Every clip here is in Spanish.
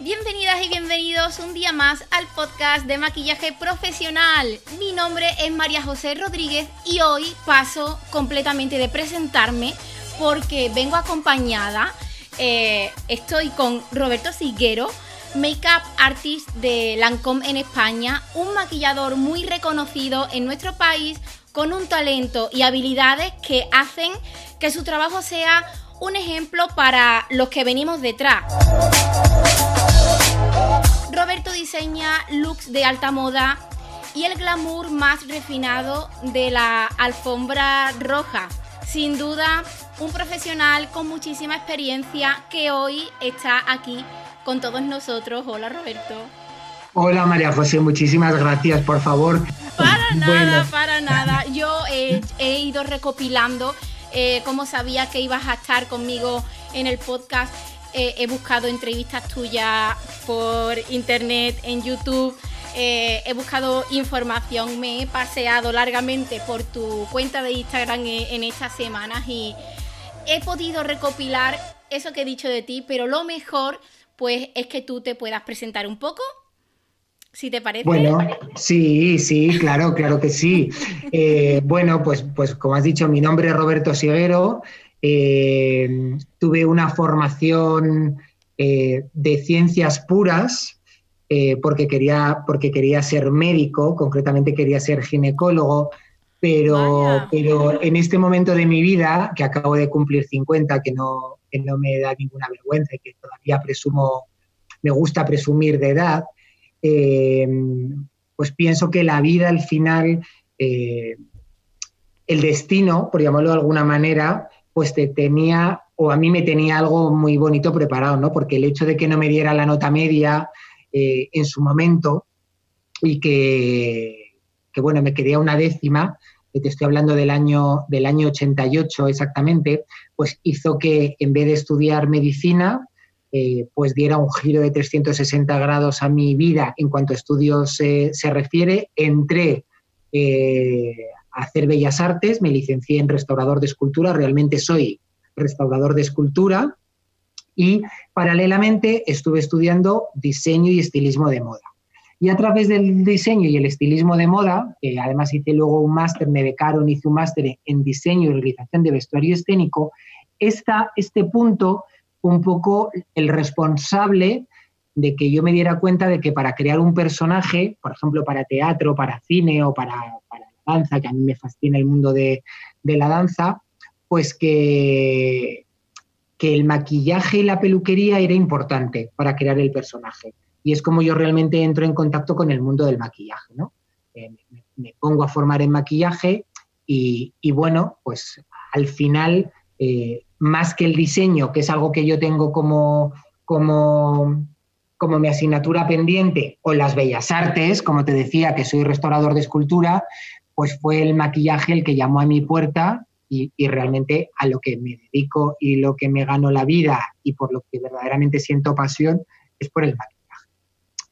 Bienvenidas y bienvenidos un día más al podcast de maquillaje profesional. Mi nombre es María José Rodríguez y hoy paso completamente de presentarme porque vengo acompañada, eh, estoy con Roberto Siguero, makeup artist de Lancome en España, un maquillador muy reconocido en nuestro país con un talento y habilidades que hacen que su trabajo sea un ejemplo para los que venimos detrás. Roberto diseña looks de alta moda y el glamour más refinado de la alfombra roja. Sin duda, un profesional con muchísima experiencia que hoy está aquí con todos nosotros. Hola Roberto. Hola María José, muchísimas gracias, por favor. Para nada, para nada. Yo he, ido recopilando, eh, como sabía que ibas a estar conmigo en el podcast, eh, he buscado entrevistas tuyas por internet, en YouTube. Eh, he buscado información, me he paseado largamente por tu cuenta de Instagram en estas semanas y he podido recopilar eso que he dicho de ti, pero lo mejor pues es que tú te puedas presentar un poco, si te parece. Bueno, sí, sí, claro, claro que sí. Eh, bueno, pues, pues como has dicho, mi nombre es Roberto Siguero. Eh, tuve una formación eh, de ciencias puras porque, quería, porque quería ser médico, concretamente quería ser ginecólogo, pero, pero en este momento de mi vida, que acabo de cumplir 50, que no, que no me da ninguna vergüenza y que todavía presumo, me gusta presumir de edad, eh, pues pienso que la vida al final, eh, el destino, por llamarlo de alguna manera, pues te tenía, o a mí me tenía algo muy bonito preparado, ¿no? Porque el hecho de que no me diera la nota media eh, en su momento y que, que, bueno, me quería una décima, te estoy hablando del año, del año 88 exactamente, pues hizo que en vez de estudiar medicina, eh, pues diera un giro de 360 grados a mi vida en cuanto a estudios se refiere. Entré eh, a hacer bellas artes, me licencié en restaurador de escultura, realmente soy restaurador de escultura y paralelamente estuve estudiando diseño y estilismo de moda. Y a través del diseño y el estilismo de moda, además hice luego un máster, me becaron, hice un máster en diseño y realización de vestuario escénico, esta, este punto un poco el responsable de que yo me diera cuenta de que para crear un personaje, por ejemplo, para teatro, para cine o para, la danza, que a mí me fascina el mundo de, de la danza, pues que, que el maquillaje y la peluquería era importante para crear el personaje y es como yo realmente entro en contacto con el mundo del maquillaje, ¿no? Eh, me, pongo a formar en maquillaje y, bueno, pues al final, eh, más que el diseño, que es algo que yo tengo como, como, como mi asignatura pendiente, o las bellas artes, como te decía, que soy restaurador de escultura, pues fue el maquillaje el que llamó a mi puerta y, y, realmente a lo que me dedico y lo que me gano la vida y por lo que verdaderamente siento pasión es por el maquillaje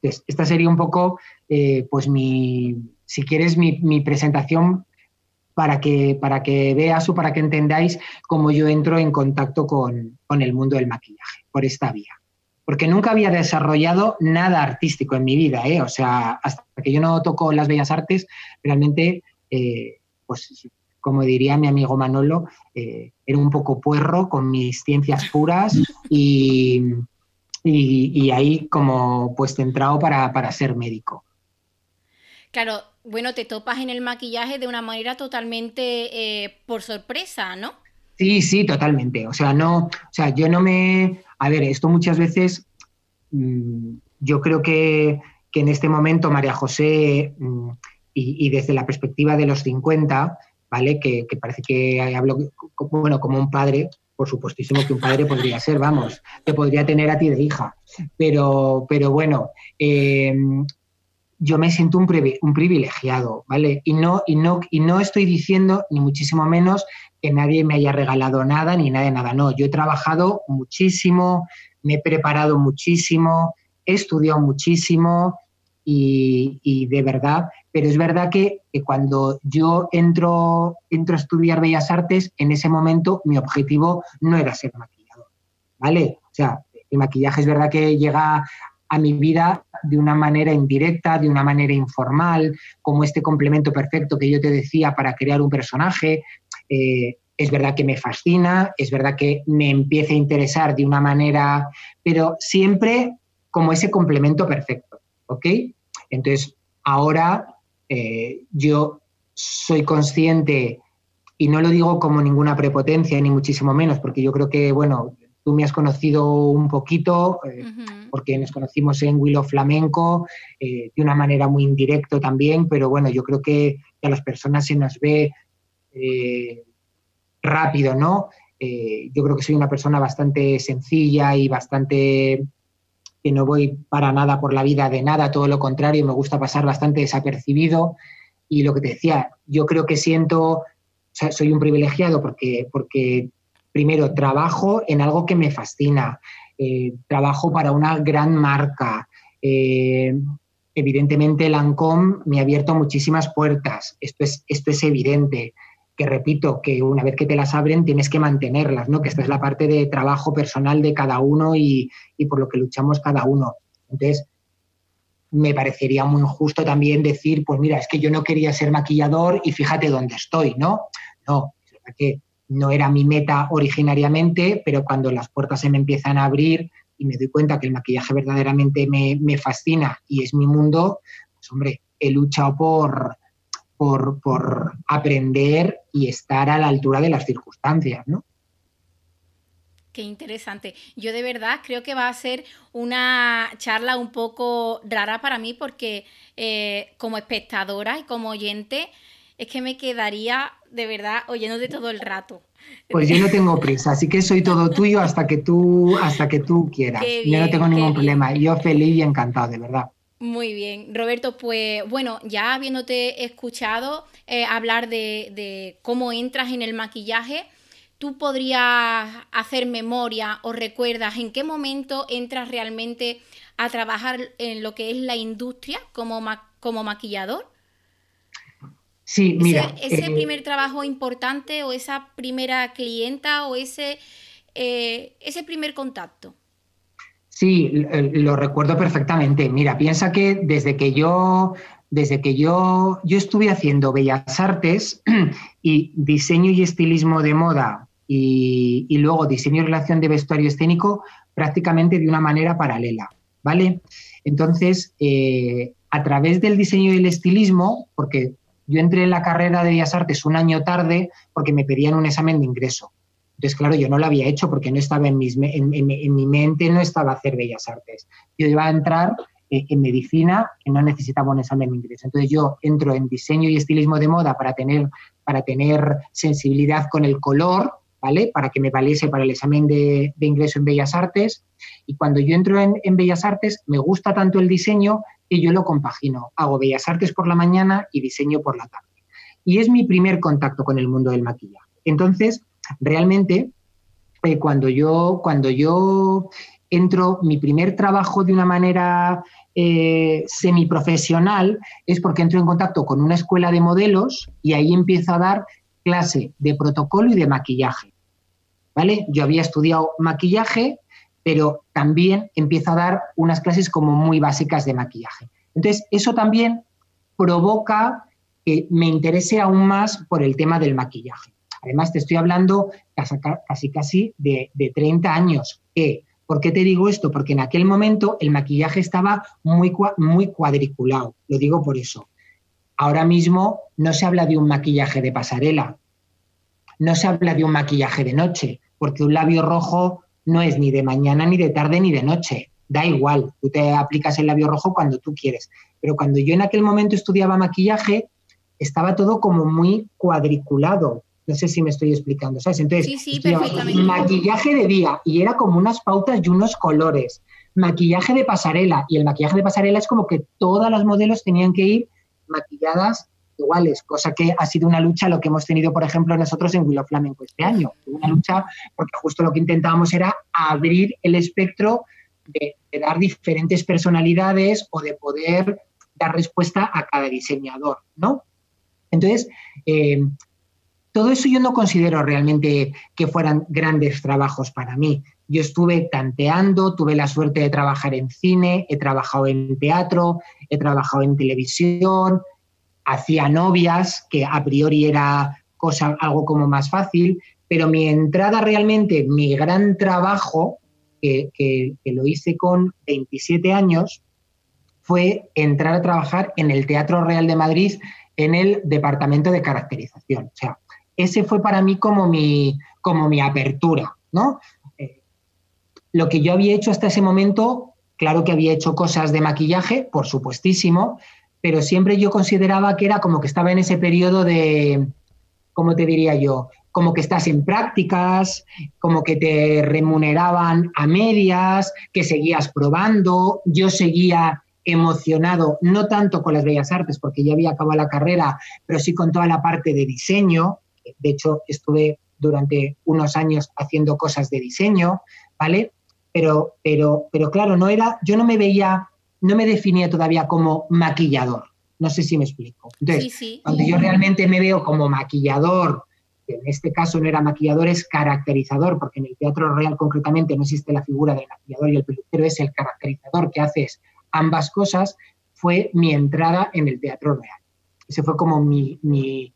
esta sería un poco, eh, pues mi, si quieres, mi, presentación para que, para que veas o para que entendáis cómo yo entro en contacto con, el mundo del maquillaje, por esta vía. Porque nunca había desarrollado nada artístico en mi vida, ¿eh? O sea, hasta que yo no toco las bellas artes, realmente, eh, pues como diría mi amigo Manolo, era un poco puerro con mis ciencias puras y, y, ahí como pues centrado para, para ser médico. Claro, bueno, te topas en el maquillaje de una manera totalmente eh, por sorpresa, ¿no? Sí, sí, totalmente. O sea, no, o sea, yo no me. A ver, esto muchas veces. Mm, yo creo que, en este momento, María José, mm, y, desde la perspectiva de los 50, ¿vale? Que, que parece que hablo bueno, como un padre, por supuestísimo que un padre podría ser, vamos, te podría tener a ti de hija. Pero, pero bueno, eh, yo me siento un, privilegiado, ¿vale? Y no, y, no, y no estoy diciendo, ni muchísimo menos, que nadie me haya regalado nada, ni nada de nada. No, yo he trabajado muchísimo, me he preparado muchísimo, he estudiado muchísimo y de verdad pero es verdad que, cuando yo entro, entro a estudiar Bellas Artes, en ese momento mi objetivo no era ser maquillador, ¿vale? O sea, el maquillaje es verdad que llega a mi vida de una manera indirecta, de una manera informal, como este complemento perfecto que yo te decía para crear un personaje. Eh, es verdad que me fascina, es verdad que me empieza a interesar de una manera, pero siempre como ese complemento perfecto, ¿ok? Entonces, ahora eh, yo soy consciente, y no lo digo como ninguna prepotencia, ni muchísimo menos, porque yo creo que, bueno, tú me has conocido un poquito, eh, porque nos conocimos en Willow Flamenco, eh, de una manera muy indirecta también, pero bueno, yo creo que a las personas se nos ve rápido, ¿no? yo creo que soy una persona bastante sencilla y bastante que no voy para nada por la vida de nada, todo lo contrario, me gusta pasar bastante desapercibido. Y lo que te decía, yo creo que siento, soy un privilegiado porque, porque primero trabajo en algo que me fascina, eh, trabajo para una gran marca. Eh, evidentemente, Lancome me ha abierto muchísimas puertas, esto es, esto es evidente que repito, que una vez que te las abren tienes que mantenerlas, ¿no? Que esta es la parte de trabajo personal de cada uno y, por lo que luchamos cada uno. Entonces, me parecería muy injusto también decir, pues mira, es que yo no quería ser maquillador y fíjate dónde estoy, ¿no? No, es verdad que no era mi meta originariamente, pero cuando las puertas se me empiezan a abrir y me doy cuenta que el maquillaje verdaderamente me, me fascina y es mi mundo, pues hombre, he luchado por, por, aprender y estar a la altura de las circunstancias, ¿no? Qué interesante. Yo de verdad creo que va a ser una charla un poco rara para mí porque eh, como espectadora y como oyente es que me quedaría de verdad oyéndote todo el rato. Pues yo no tengo prisa, así que soy todo tuyo hasta que tú, hasta que tú quieras. yo no tengo ningún problema. Yo feliz y encantado, de verdad. Muy bien, Roberto, pues bueno, ya habiéndote escuchado eh, hablar de, cómo entras en el maquillaje, ¿tú podrías hacer memoria o recuerdas en qué momento entras realmente a trabajar en lo que es la industria como, como maquillador? Sí, mira. Ese, eh, primer trabajo importante o esa primera clienta o ese, eh, ese primer contacto. Sí, lo recuerdo perfectamente. Mira, piensa que desde que yo, desde que yo, yo estuve haciendo bellas artes y diseño y estilismo de moda y, luego diseño y relación de vestuario escénico prácticamente de una manera paralela, ¿vale? Entonces, eh, a través del diseño y el estilismo, porque yo entré en la carrera de bellas artes un año tarde porque me pedían un examen de ingreso. Entonces, claro, yo no lo había hecho porque no estaba en, mi mente, no estaba hacer bellas artes. Yo iba a entrar eh, en medicina, que no necesitaba un examen de ingreso. Entonces, yo entro en diseño y estilismo de moda para tener, para tener sensibilidad con el color, ¿vale? Para que me valiese para el examen de, ingreso en Bellas Artes. Y cuando yo entro en, en, Bellas Artes, me gusta tanto el diseño que yo lo compagino. Hago Bellas Artes por la mañana y diseño por la tarde. Y es mi primer contacto con el mundo del maquillaje. Entonces, realmente, eh, cuando, yo, cuando yo entro, mi primer trabajo de una manera eh, semiprofesional es porque entro en contacto con una escuela de modelos y ahí empiezo a dar clase de protocolo y de maquillaje. ¿Vale? Yo había estudiado maquillaje, pero también empiezo a dar unas clases como muy básicas de maquillaje. Entonces, eso también provoca que me interese aún más por el tema del maquillaje. Además, te estoy hablando casi casi de, 30 años. ¿Por qué te digo esto? Porque en aquel momento el maquillaje estaba muy, muy cuadriculado. Lo digo por eso. Ahora mismo no se habla de un maquillaje de pasarela, no se habla de un maquillaje de noche, porque un labio rojo no es ni de mañana, ni de tarde, ni de noche. Da igual, tú te aplicas el labio rojo cuando tú quieres. Pero cuando yo en aquel momento estudiaba maquillaje, estaba todo como muy cuadriculado. No sé si me estoy explicando, ¿sabes? Entonces, sí, sí, perfectamente. maquillaje de día y era como unas pautas y unos colores. Maquillaje de pasarela y el maquillaje de pasarela es como que todas las modelos tenían que ir maquilladas iguales, cosa que ha sido una lucha lo que hemos tenido, por ejemplo, nosotros en Willow Flamenco este año. Una lucha porque justo lo que intentábamos era abrir el espectro de, de dar diferentes personalidades o de poder dar respuesta a cada diseñador, ¿no? Entonces, eh, todo eso yo no considero realmente que fueran grandes trabajos para mí. Yo estuve tanteando, tuve la suerte de trabajar en cine, he trabajado en teatro, he trabajado en televisión, hacía novias, que a priori era cosa, algo como más fácil, pero mi entrada realmente, mi gran trabajo, que, que lo hice con 27 años, fue entrar a trabajar en el Teatro Real de Madrid en el departamento de caracterización. O sea, ese fue para mí como mi, como mi apertura, ¿no? Eh, lo que yo había hecho hasta ese momento, claro que había hecho cosas de maquillaje, por supuestísimo, pero siempre yo consideraba que era como que estaba en ese periodo de, ¿cómo te diría yo? Como que estás en prácticas, como que te remuneraban a medias, que seguías probando, yo seguía emocionado, no tanto con las bellas artes, porque ya había acabado la carrera, pero sí con toda la parte de diseño. De hecho, estuve durante unos años haciendo cosas de diseño, ¿vale? Pero, pero, pero claro, no era, yo no me veía, no me definía todavía como maquillador. No sé si me explico. Entonces, cuando yo realmente me veo como maquillador, que en este caso no era maquillador, es caracterizador, porque en el teatro real concretamente no existe la figura del maquillador y el peluquero, es el caracterizador que haces ambas cosas, fue mi entrada en el teatro real. Ese fue como mi, mi,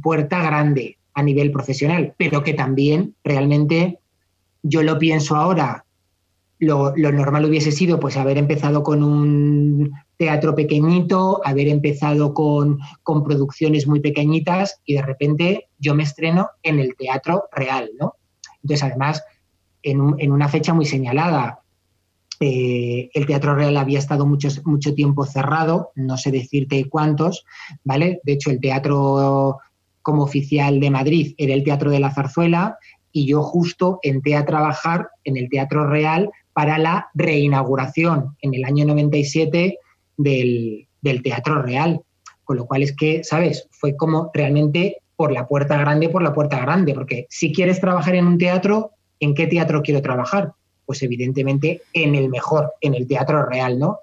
puerta grande a nivel profesional, pero que también realmente yo lo pienso ahora, lo, normal hubiese sido pues haber empezado con un teatro pequeñito, haber empezado con, con, producciones muy pequeñitas y de repente yo me estreno en el teatro real, ¿no? Entonces, además, en, en una fecha muy señalada, eh, el Teatro Real había estado mucho, tiempo cerrado, no sé decirte cuántos, ¿vale? De hecho, el teatro como oficial de Madrid era el Teatro de la Zarzuela y yo justo entré a trabajar en el Teatro Real para la reinauguración en el año 97 del, del Teatro Real. Con lo cual es que, ¿sabes? Fue como realmente por la puerta grande, por la puerta grande, porque si quieres trabajar en un teatro, ¿en qué teatro quiero trabajar? Pues evidentemente en el mejor, en el teatro real, ¿no?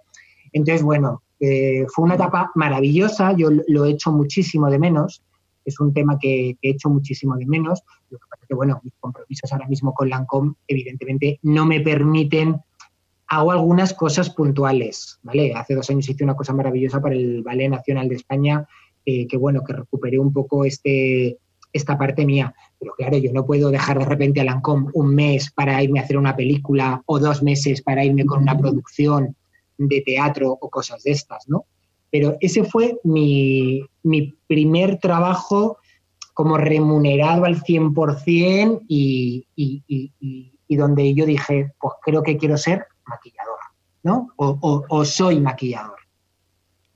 Entonces, bueno, eh, fue una etapa maravillosa, yo lo he hecho muchísimo de menos, es un tema que, he hecho muchísimo de menos, lo que pasa es que, bueno, mis compromisos ahora mismo con Lancome evidentemente no me permiten, hago algunas cosas puntuales, ¿vale? Hace dos años hice una cosa maravillosa para el Ballet Nacional de España, eh, que bueno, que recuperé un poco este, esta parte mía. Pero claro, yo no puedo dejar de repente a Lancôme un mes para irme a hacer una película o dos meses para irme con una producción de teatro o cosas de estas, ¿no? Pero ese fue mi, primer trabajo como remunerado al 100% y, y, y, donde yo dije, pues creo que quiero ser maquillador, ¿no? o soy maquillador.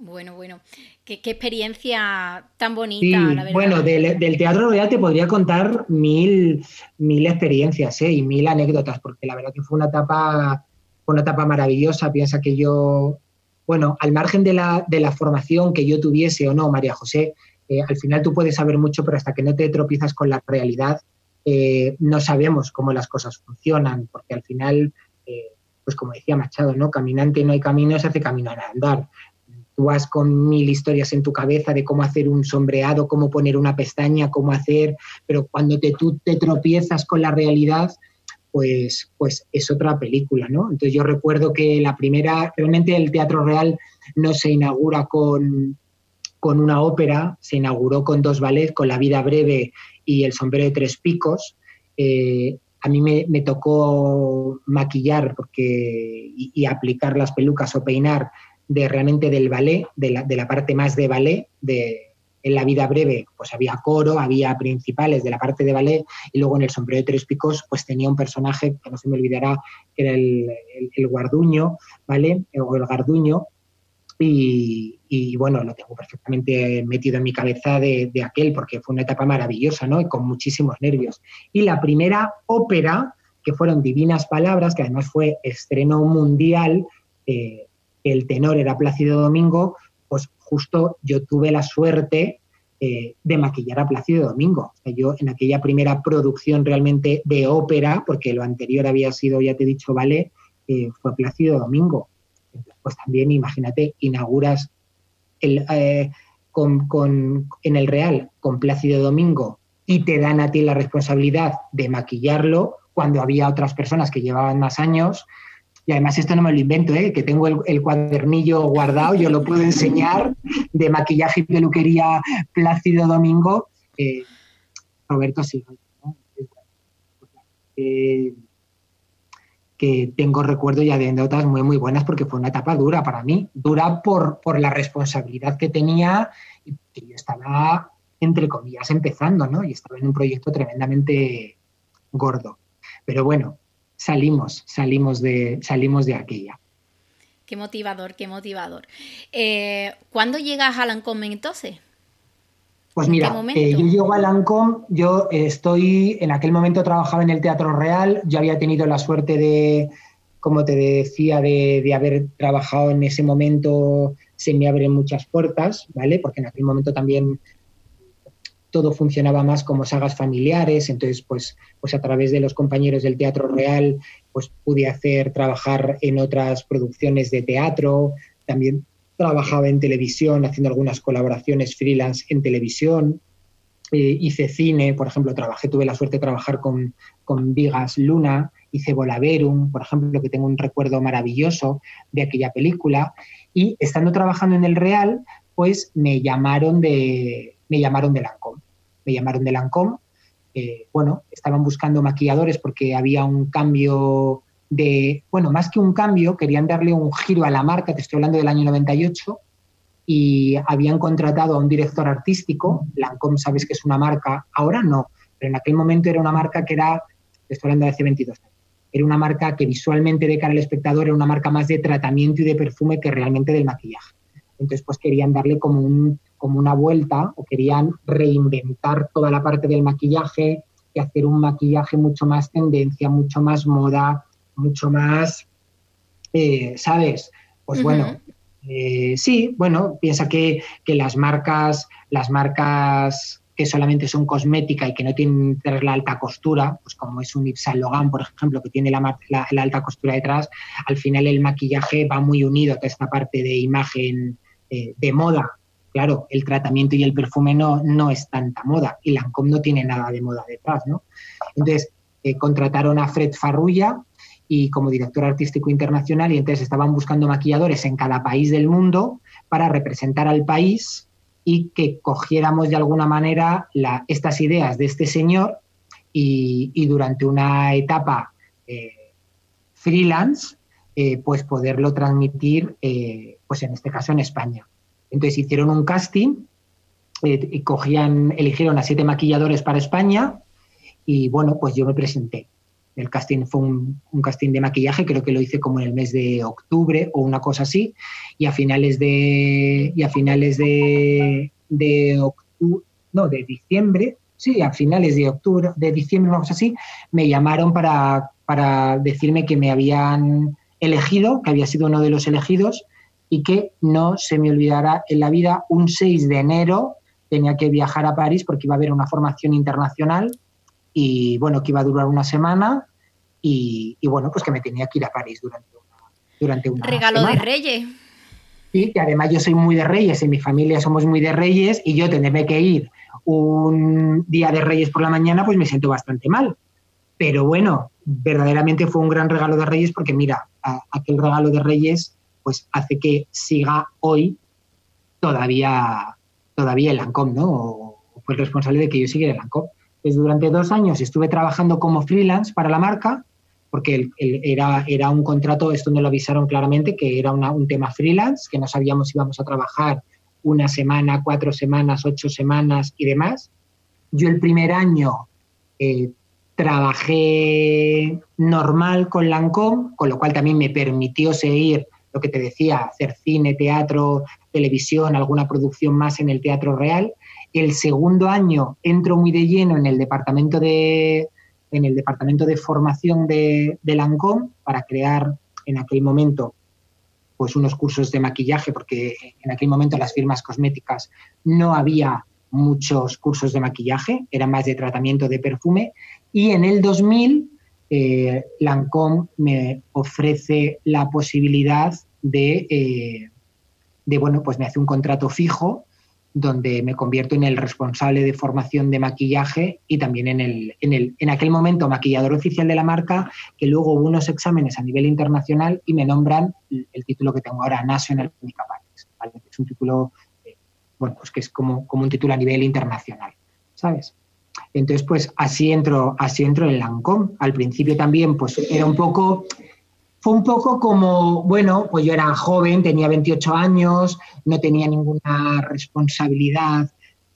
Bueno, bueno. Qué, experiencia tan bonita, la verdad. Bueno, del, Teatro Real te podría contar mil, mil experiencias ¿eh? y mil anécdotas, porque la verdad que fue una etapa, una etapa maravillosa. Piensa que yo, bueno, al margen de la, de la formación que yo tuviese o no, María José, eh, al final tú puedes saber mucho, pero hasta que no te tropiezas con la realidad, eh, no sabemos cómo las cosas funcionan, porque al final, pues como decía Machado, ¿no? Caminante no hay camino, se hace camino a andar tú vas con mil historias en tu cabeza de cómo hacer un sombreado, cómo poner una pestaña, cómo hacer, pero cuando te, tú te tropiezas con la realidad, pues, pues es otra película, ¿no? Entonces yo recuerdo que la primera, realmente el Teatro Real no se inaugura con, con una ópera, se inauguró con dos ballets, con La vida breve y El sombrero de tres picos. Eh, a mí me, tocó maquillar porque, y, aplicar las pelucas o peinar de realmente del ballet, de la, de la parte más de ballet, de, en la vida breve, pues había coro, había principales de la parte de ballet, y luego en el sombrero de tres picos, pues tenía un personaje que no se me olvidará, que era el, el, guarduño, ¿vale? O el garduño, y, y, bueno, lo tengo perfectamente metido en mi cabeza de, de, aquel, porque fue una etapa maravillosa, ¿no? Y con muchísimos nervios. Y la primera ópera, que fueron Divinas Palabras, que además fue estreno mundial, eh, el tenor era Plácido Domingo, pues justo yo tuve la suerte eh, de maquillar a Plácido Domingo. yo en aquella primera producción realmente de ópera, porque lo anterior había sido, ya te he dicho, vale, eh, fue Plácido Domingo. pues también imagínate, inauguras eh, con, en el Real con Plácido Domingo y te dan a ti la responsabilidad de maquillarlo cuando había otras personas que llevaban más años. Y además esto no me lo invento, ¿eh? que tengo el, cuadernillo guardado, yo lo puedo enseñar, de maquillaje y peluquería Plácido Domingo. Eh, Roberto sí. Eh, que tengo recuerdos de anécdotas muy, muy buenas porque fue una etapa dura para mí, dura por, por la responsabilidad que tenía y que yo estaba, entre comillas, empezando, ¿no? Y estaba en un proyecto tremendamente gordo. Pero bueno, salimos, salimos de, salimos de aquella. Qué motivador, qué motivador. Eh, ¿Cuándo llegas a Lancome entonces? Pues mira, eh, yo llego a Lancome, yo estoy, en aquel momento trabajaba en el Teatro Real, yo había tenido la suerte de, como te decía, de, de haber trabajado en ese momento, se me abren muchas puertas, ¿vale? Porque en aquel momento también todo funcionaba más como sagas familiares, entonces pues, pues a través de los compañeros del Teatro Real pues pude hacer trabajar en otras producciones de teatro, también trabajaba en televisión haciendo algunas colaboraciones freelance en televisión, eh, hice cine, por ejemplo, trabajé, tuve la suerte de trabajar con, con Vigas Luna, hice Volaverum, por ejemplo, que tengo un recuerdo maravilloso de aquella película, y estando trabajando en el Real, pues me llamaron de, me llamaron de Lancôme. Me llamaron de Lancôme. Eh, bueno, estaban buscando maquilladores porque había un cambio de, bueno, más que un cambio, querían darle un giro a la marca, te estoy hablando del año 98, y habían contratado a un director artístico. Lancôme, sabes que es una marca, ahora no, pero en aquel momento era una marca que era, te estoy hablando de hace 22 años, era una marca que visualmente de cara al espectador era una marca más de tratamiento y de perfume que realmente del maquillaje. Entonces, pues querían darle como, un, como una vuelta o querían reinventar toda la parte del maquillaje y hacer un maquillaje mucho más tendencia, mucho más moda, mucho más, eh, ¿sabes? Pues bueno, eh, sí, bueno, piensa que, que, las marcas, las marcas que solamente son cosmética y que no tienen la alta costura, pues como es un Yves Saint Laurent, por ejemplo, que tiene la, la, alta costura detrás, al final el maquillaje va muy unido a toda esta parte de imagen eh, de moda. Claro, el tratamiento y el perfume no, no es tanta moda y Lancôme no tiene nada de moda detrás, ¿no? Entonces, eh, contrataron a Fred Farrulla y como director artístico internacional y entonces estaban buscando maquilladores en cada país del mundo para representar al país y que cogiéramos de alguna manera estas ideas de este señor y, durante una etapa eh, freelance, eh, pues poderlo transmitir, pues en este caso en España. Entonces hicieron un casting, y cogían, eligieron a siete maquilladores para España y bueno, pues yo me presenté. El casting fue un, casting de maquillaje, creo que lo hice como en el mes de octubre o una cosa así, y a finales de, y a finales de, de octubre, no, de diciembre, sí, a finales de octubre, de diciembre, una cosa así, me llamaron para, para decirme que me habían elegido, que había sido uno de los elegidos, y que no se me olvidara en la vida, un 6 de enero tenía que viajar a París porque iba a haber una formación internacional y bueno, que iba a durar una semana y, bueno, pues que me tenía que ir a París durante una, durante una Regalo de Reyes. Sí, que además yo soy muy de Reyes, en mi familia somos muy de Reyes y yo tenerme que ir un día de Reyes por la mañana, pues me siento bastante mal. Pero bueno, verdaderamente fue un gran regalo de Reyes porque mira, aquel regalo de Reyes pues hace que siga hoy todavía, todavía el ANCOM, ¿no? Fue el responsable de que yo siguiera el ANCOM. Pues durante dos años estuve trabajando como freelance para la marca, porque era, era un contrato, esto no lo avisaron claramente, que era un tema freelance, que no sabíamos si íbamos a trabajar una semana, cuatro semanas, ocho semanas y demás. Yo el primer año eh, trabajé normal con Lancôme, con lo cual también me permitió seguir lo que te decía, hacer cine, teatro, televisión, alguna producción más en el Teatro Real. El segundo año entro muy de lleno en el departamento de, en el departamento de formación de, de Lancôme para crear en aquel momento pues unos cursos de maquillaje, porque en aquel momento las firmas cosméticas no había muchos cursos de maquillaje, era más de tratamiento de perfume. Y en el 2000, eh, Lancôme me ofrece la posibilidad de, eh, de, bueno, pues me hace un contrato fijo donde me convierto en el responsable de formación de maquillaje y también en, el, en, el, en aquel momento maquillador oficial de la marca, que luego hubo unos exámenes a nivel internacional y me nombran el título que tengo ahora, National Makeup Artist. Es un título, eh, bueno, pues que es como, como un título a nivel internacional, ¿sabes? Entonces, pues así entro, así entro en Lancôme. Al principio también, pues era un poco, fue un poco como, bueno, pues yo era joven, tenía 28 años, no tenía ninguna responsabilidad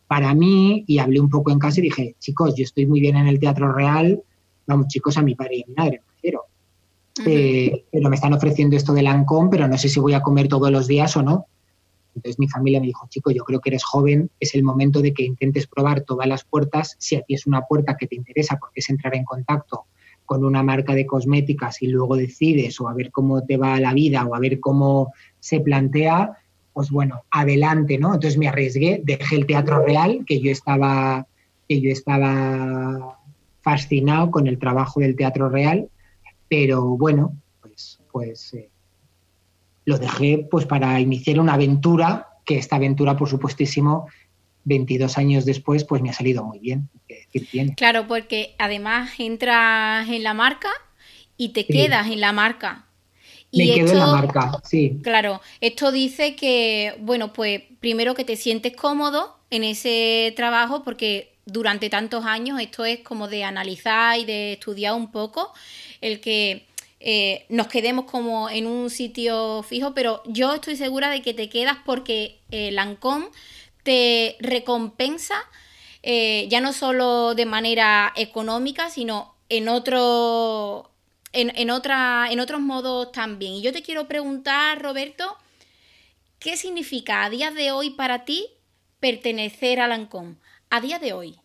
para mí y hablé un poco en casa y dije, chicos, yo estoy muy bien en el Teatro Real, vamos chicos, a mi padre y a mi madre, quiero. Eh, pero me están ofreciendo esto de Lancôme, pero no sé si voy a comer todos los días o no. Entonces mi familia me dijo, chico, yo creo que eres joven, es el momento de que intentes probar todas las puertas. Si a ti es una puerta que te interesa porque es entrar en contacto con una marca de cosméticas y luego decides o a ver cómo te va la vida o a ver cómo se plantea, pues bueno, adelante, ¿no? Entonces me arriesgué, dejé el teatro real, que yo estaba, que yo estaba fascinado con el trabajo del teatro real, pero bueno, pues, pues eh, lo dejé pues para iniciar una aventura, que esta aventura, por supuestísimo, 22 años después, pues me ha salido muy bien. Claro, porque además entras en la marca y te quedas en la marca. Y me quedo en la marca, sí. Claro, esto dice que, bueno, pues primero que te sientes cómodo en ese trabajo porque durante tantos años esto es como de analizar y de estudiar un poco el que eh, nos quedemos como en un sitio fijo, pero yo estoy segura de que te quedas porque eh, Lancôme te recompensa eh, ya no solo de manera económica, sino en otro. En, otra, en otros modos también. Y yo te quiero preguntar, Roberto, ¿qué significa a día de hoy para ti pertenecer a Lancôme? A día de hoy.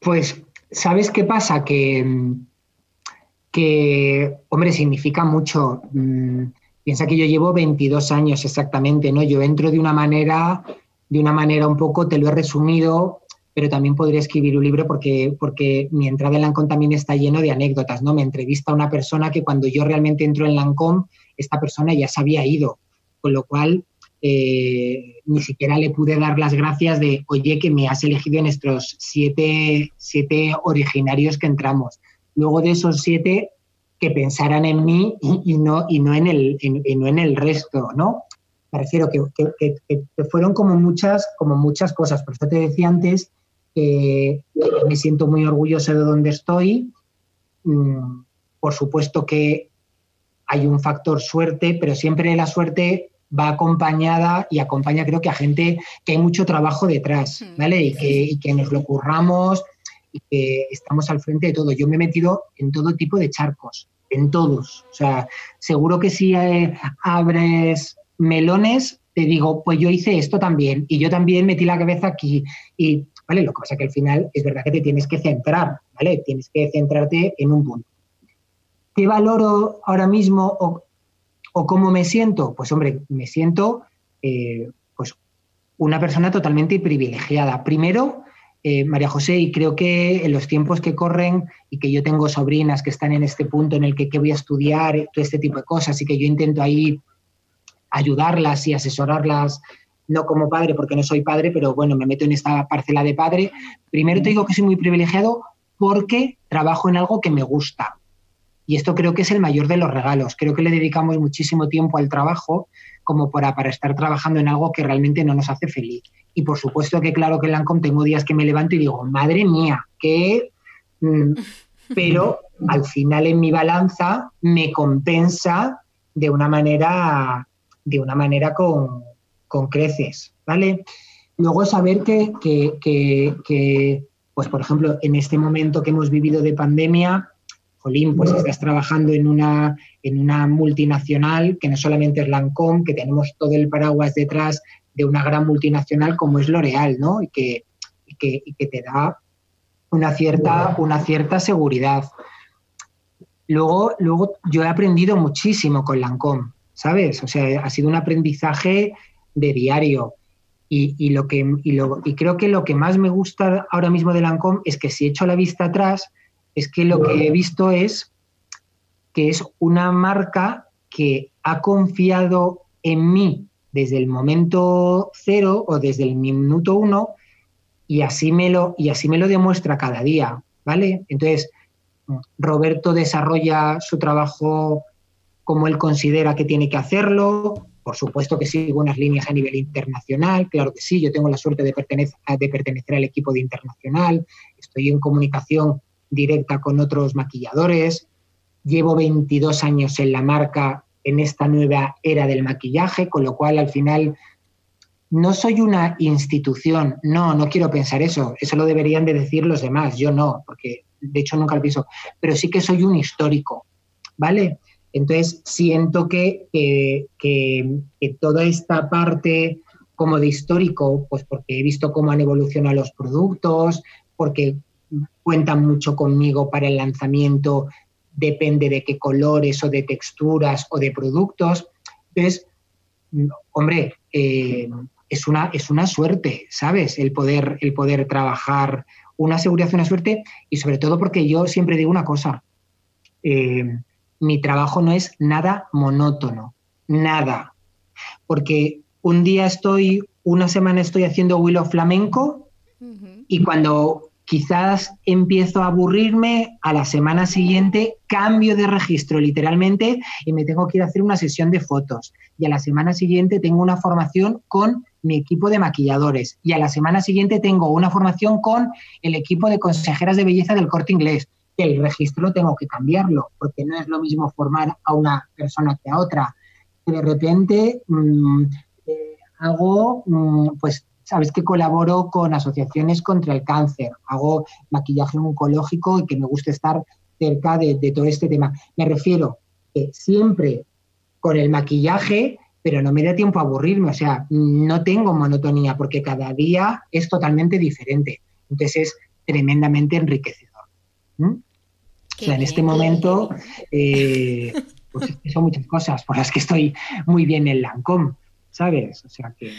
Pues, ¿sabes qué pasa? Que, que hombre, significa mucho. Mm, Piensa que yo llevo 22 años exactamente, ¿no? Yo entro de una manera, de una manera un poco, te lo he resumido, pero también podría escribir un libro porque, porque mi entrada en Lancôme también está lleno de anécdotas, ¿no? Me entrevista una persona que cuando yo realmente entro en Lancôme, esta persona ya se había ido, con lo cual eh, ni siquiera le pude dar las gracias de, oye, que me has elegido en estos siete, siete originarios que entramos. Luego de esos siete, que pensaran en mí y, no, y, no, en el, no en el resto, ¿no? Me refiero que, que, fueron como muchas, como muchas cosas. Por eso te decía antes que me siento muy orgulloso de donde estoy. Mm, por supuesto que hay un factor suerte, pero siempre la suerte va acompañada y acompaña creo que a gente que hay mucho trabajo detrás, hmm. ¿vale? Y que, y que nos lo curramos estamos al frente de todo. Yo me he metido en todo tipo de charcos, en todos. O sea, seguro que si eh, abres melones, te digo, pues yo hice esto también y yo también metí la cabeza aquí. Y, ¿vale? Lo que pasa es que al final es verdad que te tienes que centrar, ¿vale? Tienes que centrarte en un punto. ¿Qué valoro ahora mismo o, cómo me siento? Pues hombre, me siento eh, pues una persona totalmente privilegiada. Primero, eh, María José, y creo que en los tiempos que corren y que yo tengo sobrinas que están en este punto en el que, voy a estudiar, todo este tipo de cosas, y que yo intento ahí ayudarlas y asesorarlas, no como padre, porque no soy padre, pero bueno, me meto en esta parcela de padre. Primero te digo que soy muy privilegiado porque trabajo en algo que me gusta. Y esto creo que es el mayor de los regalos. Creo que le dedicamos muchísimo tiempo al trabajo como para, para estar trabajando en algo que realmente no nos hace feliz. Y por supuesto que claro que en Lancome tengo días que me levanto y digo, madre mía, que... Mm", pero al final en mi balanza me compensa de una manera, de una manera con, creces, ¿vale? Luego saber que, que, pues por ejemplo, en este momento que hemos vivido de pandemia, Jolín, pues estás trabajando en una, en una multinacional que no solamente es Lancome, que tenemos todo el paraguas detrás de una gran multinacional como es L'Oreal, ¿no? Y que, que, te da una cierta, una cierta seguridad. Luego, luego yo he aprendido muchísimo con Lancôme, ¿sabes? O sea, ha sido un aprendizaje de diario. Y, lo que, y, creo que lo que más me gusta ahora mismo de Lancôme es que si echo la vista atrás, es que lo que he visto es que es una marca que ha confiado en mí desde el momento cero o desde el minuto uno y así me lo, y así me lo demuestra cada día, ¿vale? Entonces, Roberto desarrolla su trabajo como él considera que tiene que hacerlo. Por supuesto que sigo unas líneas a nivel internacional, claro que sí, yo tengo la suerte de pertenecer, de pertenecer al equipo de internacional, estoy en comunicación directa con otros maquilladores, llevo 22 años en la marca en esta nueva era del maquillaje, con lo cual al final no soy una institución, no, no quiero pensar eso, eso lo deberían de decir los demás, yo no, porque de hecho nunca lo pienso, pero sí que soy un histórico, ¿vale? Entonces siento que, que, toda esta parte como de histórico, pues porque he visto cómo han evolucionado los productos, porque cuentan mucho conmigo para el lanzamiento, depende de qué colores o de texturas o de productos. Entonces, hombre, eh, es, una, es una suerte, ¿sabes? El poder, el poder trabajar una seguridad, una suerte, y sobre todo porque yo siempre digo una cosa, eh, mi trabajo no es nada monótono, nada. Porque un día estoy, una semana estoy haciendo Willow flamenco y cuando quizás empiezo a aburrirme, a la semana siguiente cambio de registro literalmente y me tengo que ir a hacer una sesión de fotos. Y a la semana siguiente tengo una formación con mi equipo de maquilladores. Y a la semana siguiente tengo una formación con el equipo de consejeras de belleza del corte inglés. El registro tengo que cambiarlo, porque no es lo mismo formar a una persona que a otra. De repente mm, eh, hago mm, pues sabes que colaboro con asociaciones contra el cáncer, hago maquillaje oncológico y que me gusta estar cerca de, todo este tema. Me refiero siempre con el maquillaje, pero no me da tiempo a aburrirme, o sea, no tengo monotonía porque cada día es totalmente diferente. Entonces es tremendamente enriquecedor. O sea, en este momento eh, pues son muchas cosas por las que estoy muy bien en Lancome, ¿sabes? O sea que...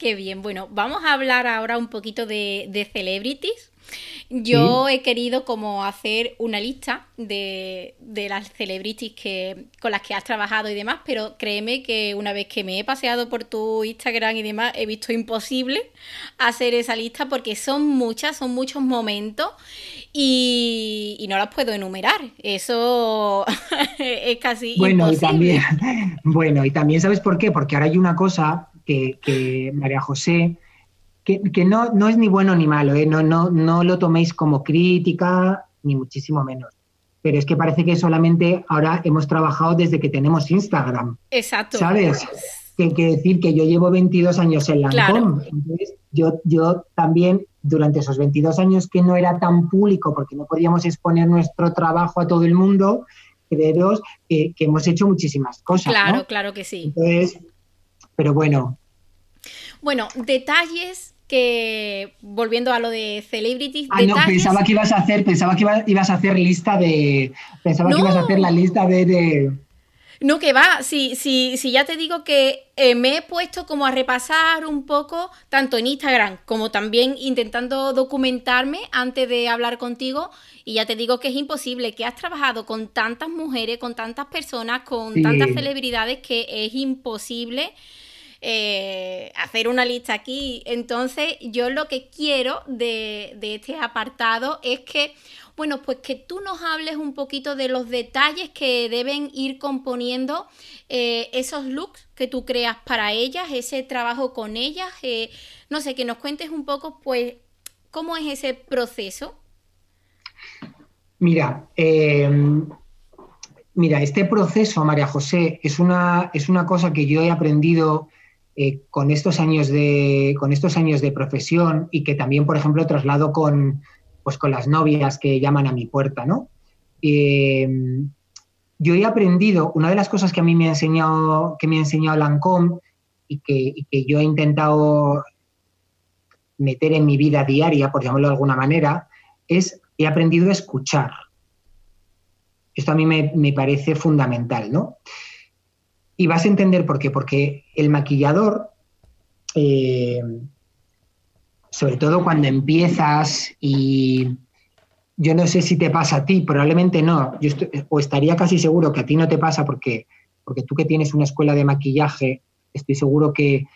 Qué bien. Bueno, vamos a hablar ahora un poquito de, celebrities. Yo he querido como hacer una lista de, las celebrities que, con las que has trabajado y demás, pero créeme que una vez que me he paseado por tu Instagram y demás, he visto imposible hacer esa lista porque son muchas, son muchos momentos y, no las puedo enumerar. Eso es casi bueno, Y también, bueno, y también sabes por qué, porque ahora hay una cosa que, María José, que, no, no, es ni bueno ni malo, ¿eh? no, no, no lo toméis como crítica, ni muchísimo menos. Pero es que parece que solamente ahora hemos trabajado desde que tenemos Instagram. Exacto. ¿Sabes? Que quiere decir que yo llevo 22 años en Lancome. Entonces, yo, yo también, durante esos 22 años que no era tan público, porque no podíamos exponer nuestro trabajo a todo el mundo, creeros que, que hemos hecho muchísimas cosas. Claro, claro que sí. Entonces, pero bueno. Bueno, detalles que volviendo a lo de celebrities. Ah, no, pensaba que ibas a hacer, pensaba que ibas a hacer lista de. Pensaba que ibas a hacer la lista de. No, que va, si, si, si ya te digo que eh, me he puesto como a repasar un poco, tanto en Instagram como también intentando documentarme antes de hablar contigo, y ya te digo que es imposible, que has trabajado con tantas mujeres, con tantas personas, con tantas celebridades, que es imposible eh, hacer una lista aquí. Entonces, yo lo que quiero de, este apartado es que, bueno, pues que tú nos hables un poquito de los detalles que deben ir componiendo eh, esos looks que tú creas para ellas, ese trabajo con ellas. Eh, no sé, que nos cuentes un poco, pues, cómo es ese proceso. Mira, mira, este proceso, María José, es una, es una cosa que yo he aprendido eh, con, estos años de, con estos años de profesión y que también, por ejemplo, traslado con, pues, con las novias que llaman a mi puerta, ¿no? Eh, yo he aprendido, una de las cosas que a mí me ha enseñado, que me ha enseñado Lancôme y que, que yo he intentado meter en mi vida diaria, por llamarlo de alguna manera, es he aprendido a escuchar. Esto a mí me, me parece fundamental, ¿no? Y vas a entender por qué. Porque el maquillador, eh, sobre todo cuando empiezas y yo no sé si te pasa a ti, probablemente no, yo o estaría casi seguro que a ti no te pasa porque, porque tú que tienes una escuela de maquillaje, estoy seguro que,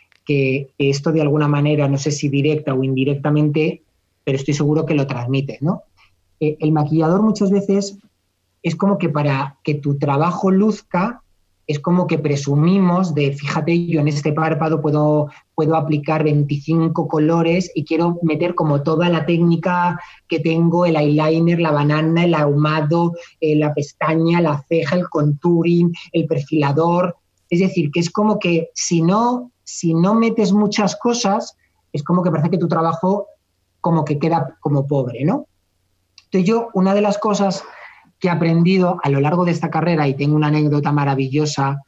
esto de alguna manera, no sé si directa o indirectamente, pero estoy seguro que lo transmites, ¿no? Eh, el maquillador muchas veces es como que para que tu trabajo luzca, es como que presumimos de, fíjate, yo en este párpado puedo, puedo aplicar 25 colores y quiero meter como toda la técnica que tengo, el eyeliner, la banana, el ahumado, eh, la pestaña, la ceja, el contouring, el perfilador. Es decir, que es como que si no, si no metes muchas cosas, es como que parece que tu trabajo como que queda como pobre, ¿no? Entonces yo, una de las cosas he aprendido a lo largo de esta carrera, y tengo una anécdota maravillosa,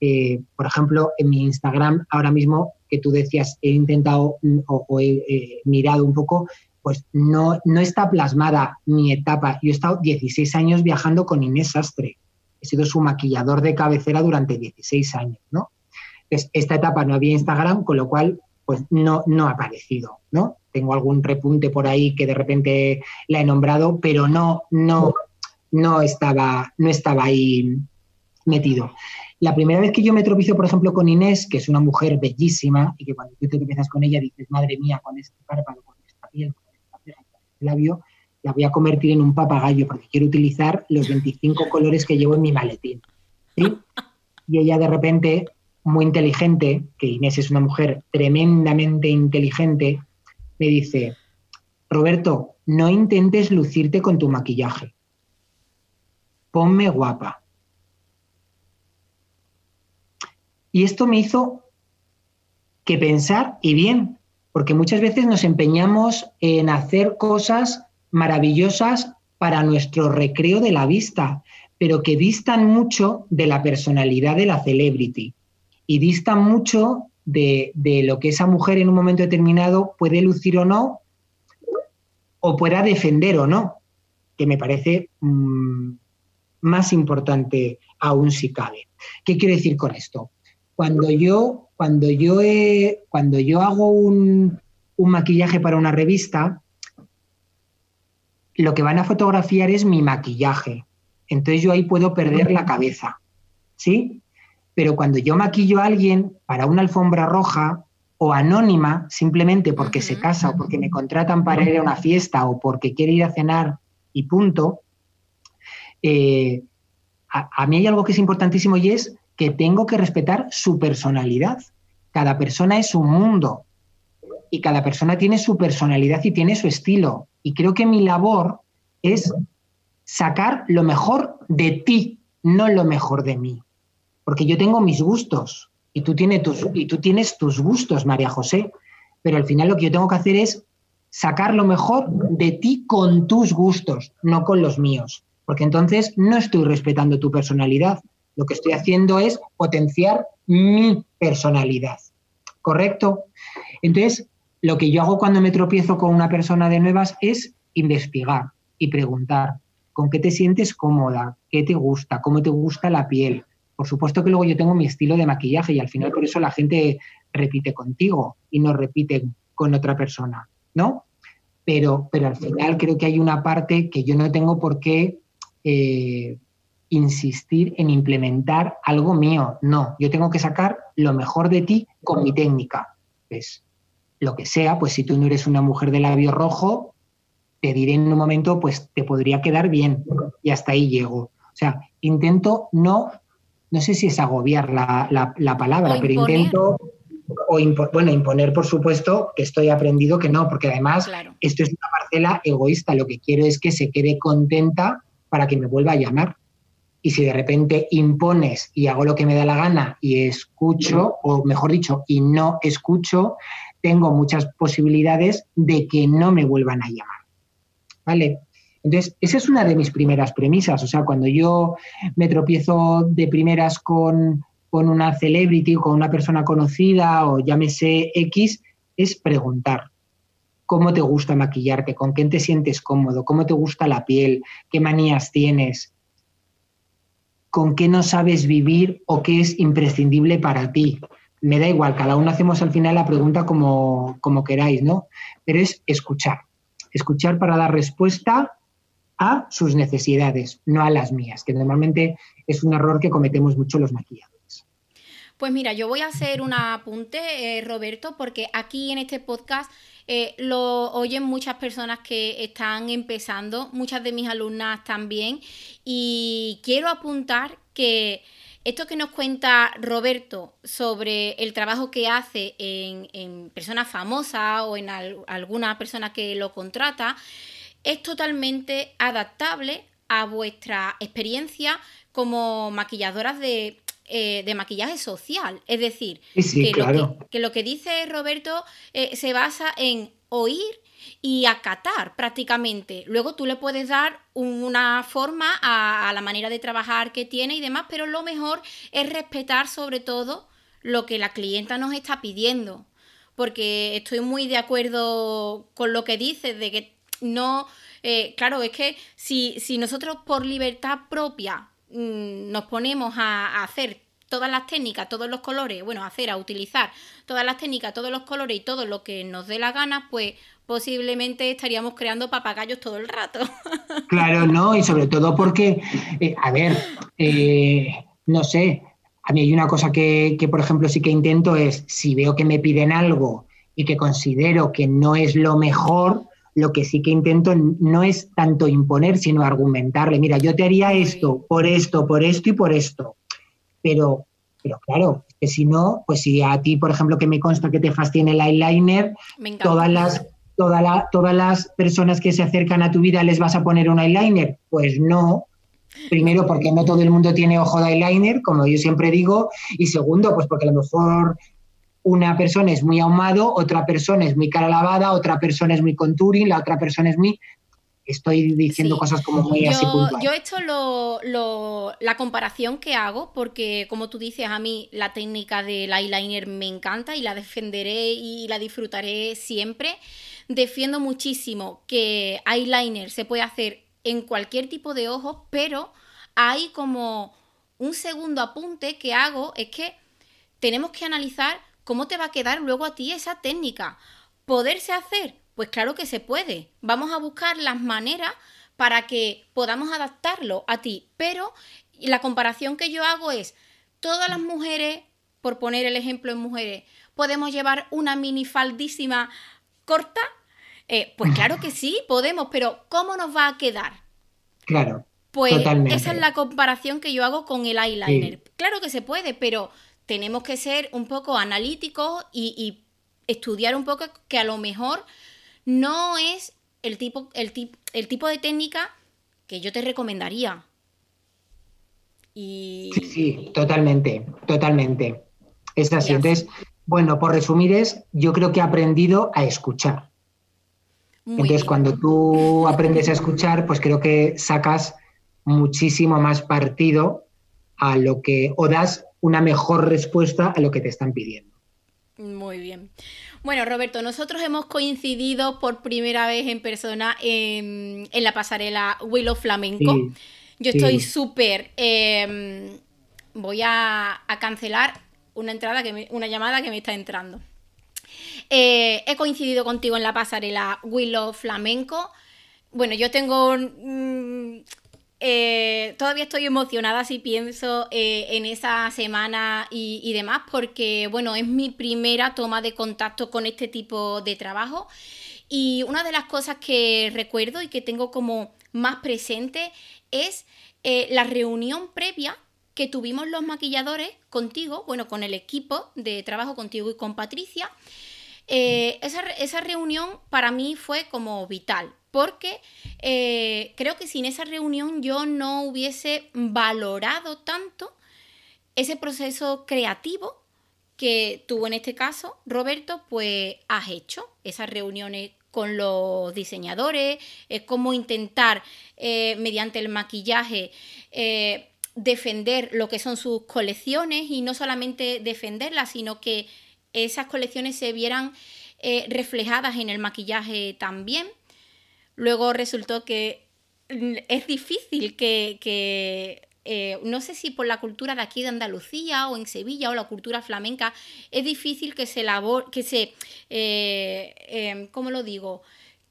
eh, por ejemplo, en mi Instagram ahora mismo, que tú decías, he intentado mm, o, he mirado un poco, pues no, no está plasmada mi etapa. Yo he estado 16 años viajando con Inés Sastre. He sido su maquillador de cabecera durante 16 años, ¿no? esta etapa no había Instagram, con lo cual, pues no, no ha aparecido, ¿no? Tengo algún repunte por ahí que de repente la he nombrado, pero no, no, no estaba, no estaba ahí metido. La primera vez que yo me tropiezo, por ejemplo, con Inés, que es una mujer bellísima, y que cuando tú te tropiezas con ella dices, madre mía, con este párpado, con esta piel, con esta ceja, con este labio, la voy a convertir en un papagayo porque quiero utilizar los 25 colores que llevo en mi maletín. Y ella de repente, muy inteligente, que Inés es una mujer tremendamente inteligente, me dice, Roberto, no intentes lucirte con tu maquillaje ponme guapa. Y esto me hizo que pensar, y bien, porque muchas veces nos empeñamos en hacer cosas maravillosas para nuestro recreo de la vista, pero que distan mucho de la personalidad de la celebrity y distan mucho de, lo que esa mujer en un momento determinado puede lucir o no, o pueda defender o no, que me parece mm, más importante aún si cabe. ¿Qué quiero decir con esto? Cuando yo, cuando yo, cuando yo hago un, un maquillaje para una revista, lo que van a fotografiar es mi maquillaje. Entonces yo ahí puedo perder la cabeza. ¿Sí? Pero cuando yo maquillo a alguien para una alfombra roja o anónima, simplemente porque se casa o porque me contratan para ir a una fiesta o porque quiere ir a cenar y punto, eh, a, mí hay algo que es importantísimo y es que tengo que respetar su personalidad. Cada persona es un mundo y cada persona tiene su personalidad y tiene su estilo. Y creo que mi labor es sacar lo mejor de ti, no lo mejor de mí. Porque yo tengo mis gustos y tú, tienes tus, y tú tienes tus gustos, María José. Pero al final lo que yo tengo que hacer es sacar lo mejor de ti con tus gustos, no con los míos porque entonces no estoy respetando tu personalidad. Lo que estoy haciendo es potenciar mi personalidad. ¿Correcto? Entonces, lo que yo hago cuando me tropiezo con una persona de nuevas es investigar y preguntar, ¿con qué te sientes cómoda? ¿Qué te gusta? ¿Cómo te gusta la piel? Por supuesto que luego yo tengo mi estilo de maquillaje y al final por eso la gente repite contigo y no repite con otra persona, ¿no? Pero, pero al final creo que hay una parte que yo no tengo por qué eh, insistir en implementar algo mío. No, yo tengo que sacar lo mejor de ti con mi técnica. Pues lo que sea, pues si tú no eres una mujer de labio rojo, te diré en un momento, pues te podría quedar bien y hasta ahí llego. O sea, intento no, no sé si es agobiar la, palabra, pero intento, o bueno, imponer, por supuesto, que estoy aprendido que no, porque además esto es una parcela egoísta. Lo que quiero es que se quede contenta para que me vuelva a llamar. Y si de repente impones y hago lo que me da la gana y escucho, o mejor dicho, y no escucho, tengo muchas posibilidades de que no me vuelvan a llamar. ¿Vale? Entonces, esa es una de mis primeras premisas. O sea, cuando yo me tropiezo de primeras con, con una celebrity, con una persona conocida o llámese X, es preguntar cómo te gusta maquillarte, con quién te sientes cómodo, cómo te gusta la piel, qué manías tienes, con qué no sabes vivir o qué es imprescindible para ti. Me da igual, cada uno hacemos al final la pregunta como, como queráis, ¿no? Pero es escuchar, escuchar para dar respuesta a sus necesidades, no a las mías, que normalmente es un error que cometemos mucho los maquilladores. Pues mira, yo voy a hacer un apunte, eh, Roberto, porque aquí en este podcast eh, lo oyen muchas personas que están empezando, muchas de mis alumnas también, y quiero apuntar que esto que nos cuenta Roberto sobre el trabajo que hace en, personas famosas o en alguna persona que lo contrata, es totalmente adaptable a vuestra experiencia como maquilladoras de, eh, maquillaje social. Es decir, que, lo que, dice Roberto eh, se basa en oír y acatar prácticamente. Luego tú le puedes dar una forma a, la manera de trabajar que tiene y demás, pero lo mejor es respetar sobre todo lo que la clienta nos está pidiendo. Porque estoy muy de acuerdo con lo que dices, de que no, eh, claro, es que si, si, nosotros por libertad propia nos ponemos a, hacer todas las técnicas, todos los colores, bueno, hacer, a utilizar todas las técnicas, todos los colores y todo lo que nos dé la gana, pues posiblemente estaríamos creando papagayos todo el rato. Claro, no, y sobre todo porque, eh, a ver, eh, no sé, a mí hay una cosa que, que, por ejemplo, sí que intento es, si veo que me piden algo y que considero que no es lo mejor, lo que sí que intento no es tanto imponer, sino argumentarle, mira, yo te haría esto, por esto, por esto y por esto. Pero, pero claro, que si no, pues si a ti, por ejemplo, que me consta que te fascina el eyeliner, todas las todas las personas que se acercan a tu vida les vas a poner un eyeliner? Pues no. Primero, porque no todo el mundo tiene ojo de eyeliner, como yo siempre digo. Y segundo, pues porque a lo mejor una persona es muy ahumado, otra persona es muy cara lavada, otra persona es muy contouring, la otra persona es muy estoy diciendo cosas como muy yo, así Yo he hecho la comparación que hago, porque como tú dices, a mí la técnica del eyeliner me encanta y la defenderé y la disfrutaré siempre. Defiendo muchísimo que eyeliner se puede hacer en cualquier tipo de ojos, pero hay como un segundo apunte que hago, es que tenemos que analizar cómo te va a quedar luego a ti esa técnica. ¿Poderse hacer? Pues claro que se puede. Vamos a buscar las maneras para que podamos adaptarlo a ti. Pero la comparación que yo hago es, todas las mujeres, por poner el ejemplo en mujeres, podemos llevar una minifaldísima corta eh, pues claro que sí, podemos, pero ¿cómo nos va a quedar? Claro. Pues esa es la comparación que yo hago con el eyeliner. Claro que se puede, pero tenemos que ser un poco analíticos y, estudiar un poco que a lo mejor no es el tipo, el, el tipo de técnica que yo te recomendaría. Y... Sí, sí, totalmente, totalmente. Es así. Entonces, bueno, por resumir es, yo creo que he aprendido a escuchar. Entonces, cuando tú aprendes a escuchar, pues creo que sacas muchísimo más partido a lo que, o das una mejor respuesta a lo que te están pidiendo. Muy bien. Bueno, Roberto, nosotros hemos coincidido por primera vez en persona en, la pasarela Willow Flamenco. Yo estoy súper. Em, voy a, cancelar una entrada, que una llamada que me está entrando. Eh, he coincidido contigo en la pasarela Willow Flamenco. Bueno, yo tengo... Mm, eh, todavía estoy emocionada si pienso eh, en esa semana y, demás, porque bueno, es mi primera toma de contacto con este tipo de trabajo. Y una de las cosas que recuerdo y que tengo como más presente es la reunión previa que tuvimos los maquilladores contigo, bueno, con el equipo de trabajo contigo y con Patricia, eh, esa, reunión para mí fue como vital, porque eh, creo que sin esa reunión yo no hubiese valorado tanto ese proceso creativo que tú en este caso, Roberto, pues has hecho, esas reuniones con los diseñadores, es como intentar eh, mediante el maquillaje defender lo que son sus colecciones y no solamente defenderlas, sino que esas colecciones se vieran eh, reflejadas en el maquillaje también. Luego resultó que es difícil que, eh, no sé si por la cultura de aquí de Andalucía o en Sevilla o la cultura flamenca, es difícil que se labor, que se, eh, em, ¿cómo lo digo?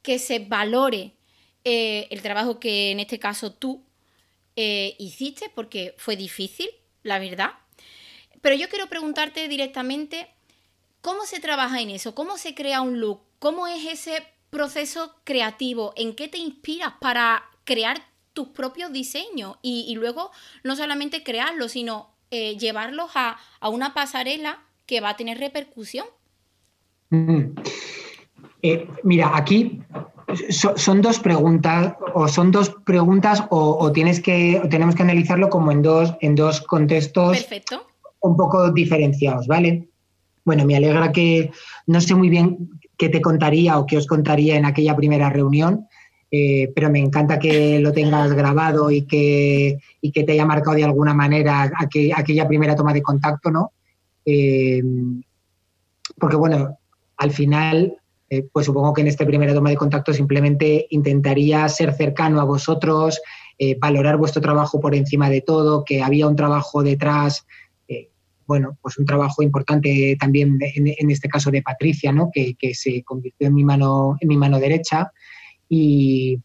Que se valore eh, el trabajo que en este caso tú hiciste, porque fue difícil, la verdad. Pero yo quiero preguntarte directamente, ¿cómo se trabaja en eso? ¿Cómo se crea un look? ¿Cómo es ese proceso creativo? ¿En qué te inspiras para crear tus propios diseños? Y, luego no solamente crearlos, sino eh, llevarlos a, una pasarela que va a tener repercusión. Mm. Eh, mira, aquí son dos preguntas, o son dos preguntas, o, tienes que, tenemos que analizarlo como en dos, en dos contextos un poco diferenciados, ¿vale? Bueno, me alegra que no sé muy bien qué te contaría o qué os contaría en aquella primera reunión, eh, pero me encanta que lo tengas grabado y que, que te haya marcado de alguna manera aquella primera toma de contacto, ¿no? Eh, porque bueno, al final eh, pues supongo que en esta primera toma de contacto simplemente intentaría ser cercano a vosotros, valorar vuestro trabajo por encima de todo, que había un trabajo detrás, bueno, pues un trabajo importante también en, este caso de Patricia, ¿no? Que, se convirtió en mi mano, en mi mano derecha. Y,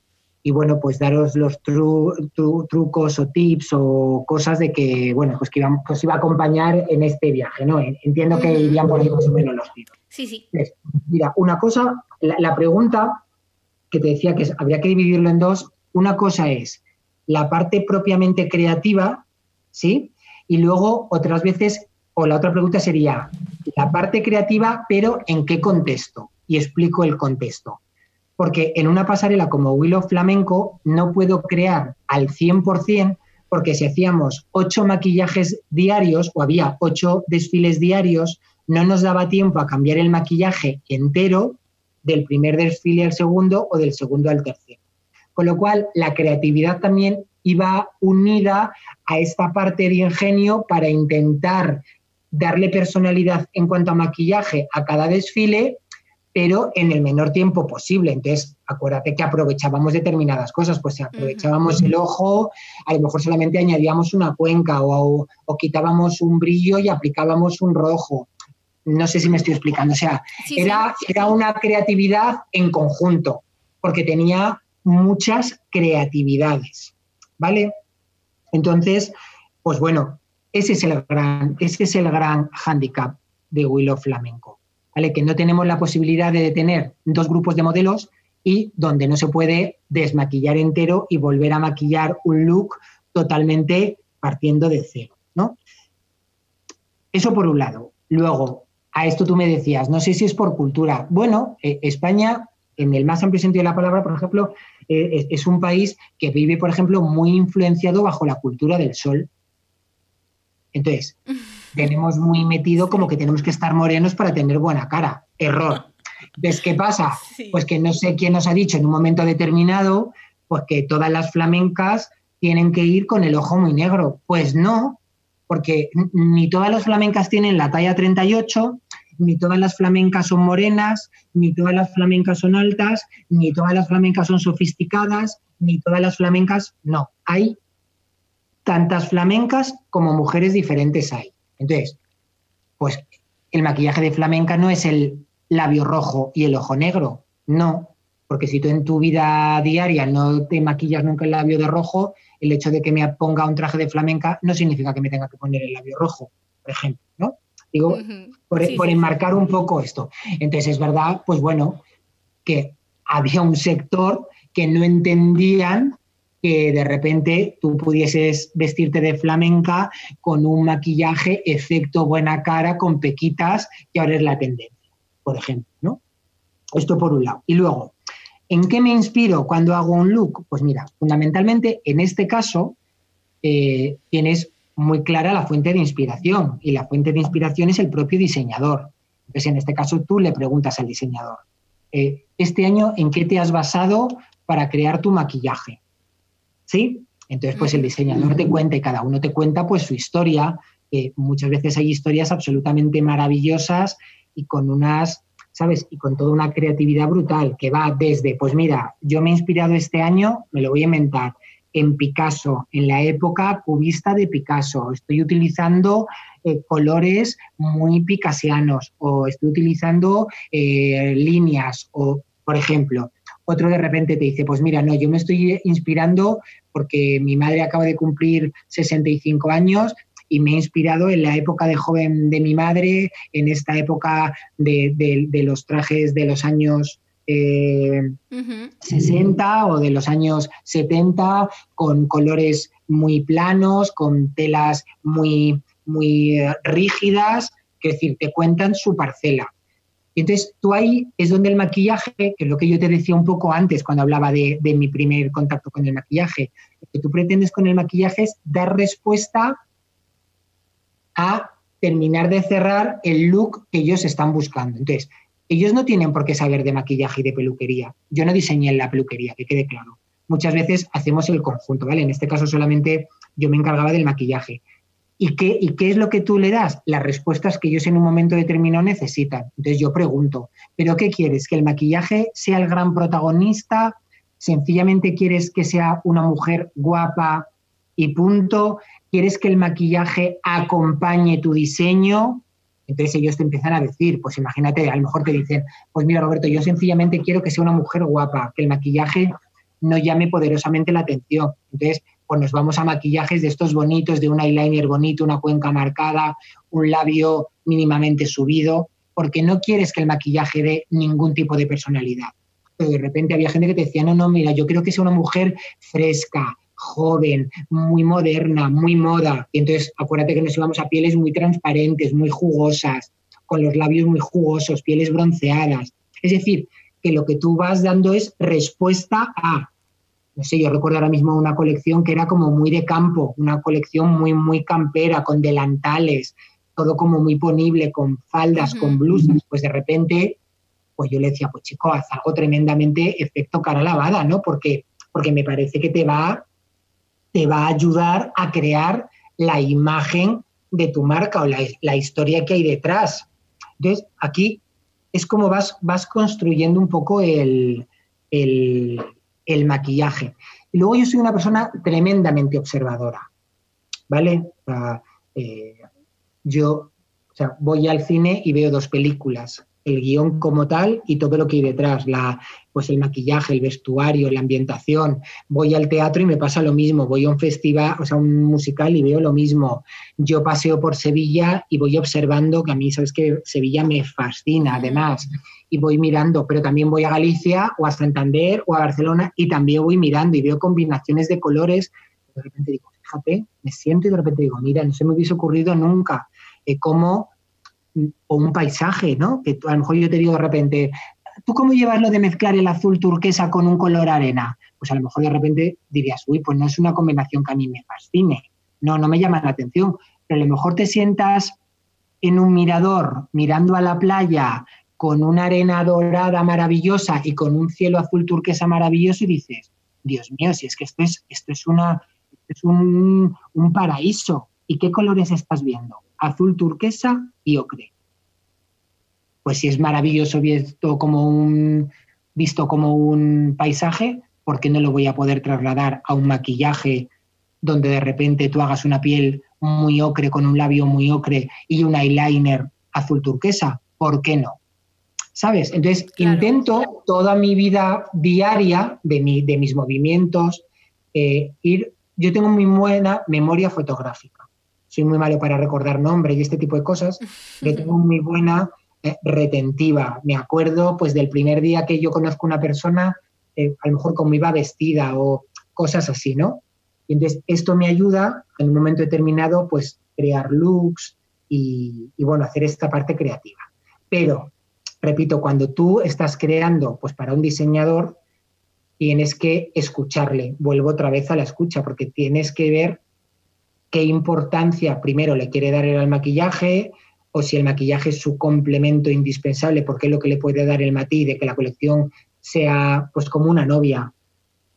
bueno, pues daros los trucos o tips o cosas de que, bueno, pues que, os iba a acompañar en este viaje, ¿no? Entiendo que irían por ahí más o menos los tiros. Sí, sí. Mira, una cosa, la, pregunta que te decía que habría que dividirlo en dos, una cosa es la parte propiamente creativa, ¿sí? Y luego otras veces, o la otra pregunta sería, la parte creativa, pero ¿en qué contexto? Y explico el contexto. Porque en una pasarela como Willow Flamenco no puedo crear al 100% porque si hacíamos ocho maquillajes diarios o había ocho desfiles diarios, no nos daba tiempo a cambiar el maquillaje entero del primer desfile al segundo o del segundo al tercero. Con lo cual, la creatividad también iba unida a esta parte de ingenio para intentar darle personalidad en cuanto a maquillaje a cada desfile, pero en el menor tiempo posible. Entonces, acuérdate que aprovechábamos determinadas cosas, pues aprovechábamos el ojo, a lo mejor solamente añadíamos una cuenca o, o quitábamos un brillo y aplicábamos un rojo no sé si me estoy explicando. O sea, era, era una creatividad en conjunto, porque tenía muchas creatividades. ¿Vale? Entonces, pues bueno, ese es el gran, ese es el gran hándicap de Willow Flamenco. ¿Vale? Que no tenemos la posibilidad de tener dos grupos de modelos y donde no se puede desmaquillar entero y volver a maquillar un look totalmente partiendo de cero. ¿no? Eso por un lado. Luego, a esto tú me decías, no sé si es por cultura. Bueno, eh, España, en el más amplio sentido de la palabra, por ejemplo, eh, es, un país que vive, por ejemplo, muy influenciado bajo la cultura del sol. Entonces, tenemos muy metido como que tenemos que estar morenos para tener buena cara. Error. Entonces, ¿qué pasa? Pues que no sé quién nos ha dicho en un momento determinado, pues que todas las flamencas tienen que ir con el ojo muy negro. Pues no, porque ni todas las flamencas tienen la talla 38, ni todas las flamencas son morenas, ni todas las flamencas son altas, ni todas las flamencas son sofisticadas, ni todas las flamencas, no, hay tantas flamencas como mujeres diferentes hay. Entonces, pues el maquillaje de flamenca no es el labio rojo y el ojo negro, no, porque si tú en tu vida diaria no te maquillas nunca el labio de rojo, el hecho de que me ponga un traje de flamenca no significa que me tenga que poner el labio rojo, por ejemplo, ¿no? Digo, por, enmarcar un poco esto. Entonces, es verdad, pues bueno, que había un sector que no entendían que de repente tú pudieses vestirte de flamenca con un maquillaje, efecto buena cara, con pequitas, que ahora es la tendencia, por ejemplo, ¿no? Esto por un lado. Y luego, ¿En qué me inspiro cuando hago un look? Pues mira, fundamentalmente en este caso eh, tienes muy clara la fuente de inspiración y la fuente de inspiración es el propio diseñador. Entonces, en este caso tú le preguntas al diseñador, eh, este año, ¿en qué te has basado para crear tu maquillaje? ¿Sí? Entonces, pues el diseñador te cuenta y cada uno te cuenta pues su historia. muchas veces hay historias absolutamente maravillosas y con unas ¿sabes? Y con toda una creatividad brutal que va desde, pues mira, yo me he inspirado este año, me lo voy a inventar, en Picasso, en la época cubista de Picasso. Estoy utilizando eh, colores muy picasianos o estoy utilizando eh, líneas o, por ejemplo, Otro de repente te dice, pues mira, no, yo me estoy inspirando porque mi madre acaba de cumplir 65 años y me he inspirado en la época de joven de mi madre, en esta época de, los trajes de los años 60 eh, o de los años 70, con colores muy planos, con telas muy, muy eh, rígidas, que es decir, te cuentan su parcela. Y entonces tú ahí es donde el maquillaje, que es lo que yo te decía un poco antes cuando hablaba de, mi primer contacto con el maquillaje, lo que tú pretendes con el maquillaje es dar respuesta a terminar de cerrar el look que ellos están buscando. Entonces, ellos no tienen por qué saber de maquillaje y de peluquería. Yo no diseñé la peluquería, que quede claro. Muchas veces hacemos el conjunto, ¿vale? En este caso solamente yo me encargaba del maquillaje. ¿Y qué, ¿Y qué es lo que tú le das? Las respuestas que ellos en un momento determinado necesitan. Entonces yo pregunto, ¿pero qué quieres? ¿Que el maquillaje sea el gran protagonista? ¿Sencillamente quieres que sea una mujer guapa y punto? ¿Quieres que el maquillaje acompañe tu diseño? Entonces ellos te empiezan a decir, pues imagínate, a lo mejor te dicen, pues mira Roberto, yo sencillamente quiero que sea una mujer guapa, que el maquillaje no llame poderosamente la atención. Entonces, pues nos vamos a maquillajes de estos bonitos, de un eyeliner bonito, una cuenca marcada, un labio mínimamente subido, porque no quieres que el maquillaje dé ningún tipo de personalidad. Pero de repente había gente que te decía, no, no, mira, yo creo que sea una mujer fresca, joven, muy moderna, muy moda. Y entonces acuérdate que nos íbamos a pieles muy transparentes, muy jugosas, con los labios muy jugosos, pieles bronceadas. Es decir, que lo que tú vas dando es respuesta a, no sé, yo recuerdo ahora mismo una colección que era como muy de campo, una colección muy, muy campera, con delantales, todo como muy ponible, con faldas, con blusas, pues de repente, pues yo le decía, pues chico, haz algo tremendamente efecto cara lavada, ¿no? Porque, porque me parece que te va te va a ayudar a crear la imagen de tu marca o la, historia que hay detrás. Entonces, aquí es como vas, vas construyendo un poco el, maquillaje. Y luego yo soy una persona tremendamente observadora, ¿vale? Eh, yo voy al cine y veo dos películas el guion como tal y todo lo que hay detrás, la, pues el maquillaje, el vestuario, la ambientación. Voy al teatro y me pasa lo mismo, voy a un festival, o sea, un musical y veo lo mismo. Yo paseo por Sevilla y voy observando, que a mí, sabes que Sevilla me fascina además, y voy mirando, pero también voy a Galicia o a Santander o a Barcelona y también voy mirando y veo combinaciones de colores. De repente digo, fíjate, me siento y de repente digo, mira, no se me hubiese ocurrido nunca eh, cómo o un paisaje, ¿no? Que a lo mejor yo te digo de repente, ¿tú cómo llevas lo de mezclar el azul turquesa con un color arena? Pues a lo mejor de repente dirías, uy, pues no es una combinación que a mí me fascine, no, no me llama la atención, pero a lo mejor te sientas en un mirador mirando a la playa con una arena dorada maravillosa y con un cielo azul turquesa maravilloso y dices, Dios mío, si es que esto es, esto es, una, es un, un paraíso. ¿Y qué colores estás viendo? azul turquesa y ocre. Pues si es maravilloso visto como un, visto como un paisaje, ¿por qué no lo voy a poder trasladar a un maquillaje donde de repente tú hagas una piel muy ocre con un labio muy ocre y un eyeliner azul turquesa? ¿Por qué no? ¿Sabes? Entonces intento toda mi vida diaria de, mi, de mis movimientos eh, ir. Yo tengo muy buena memoria fotográfica soy muy malo para recordar nombres y este tipo de cosas, pero tengo muy buena eh, retentiva. Me acuerdo pues del primer día que yo conozco una persona, eh, a lo mejor cómo iba vestida o cosas así, ¿no? Y entonces esto me ayuda en un momento determinado pues crear looks y, y bueno, hacer esta parte creativa. Pero, repito, cuando tú estás creando pues para un diseñador, tienes que escucharle. Vuelvo otra vez a la escucha porque tienes que ver qué importancia primero le quiere dar al maquillaje o si el maquillaje es su complemento indispensable, porque es lo que le puede dar el matiz de que la colección sea pues como una novia,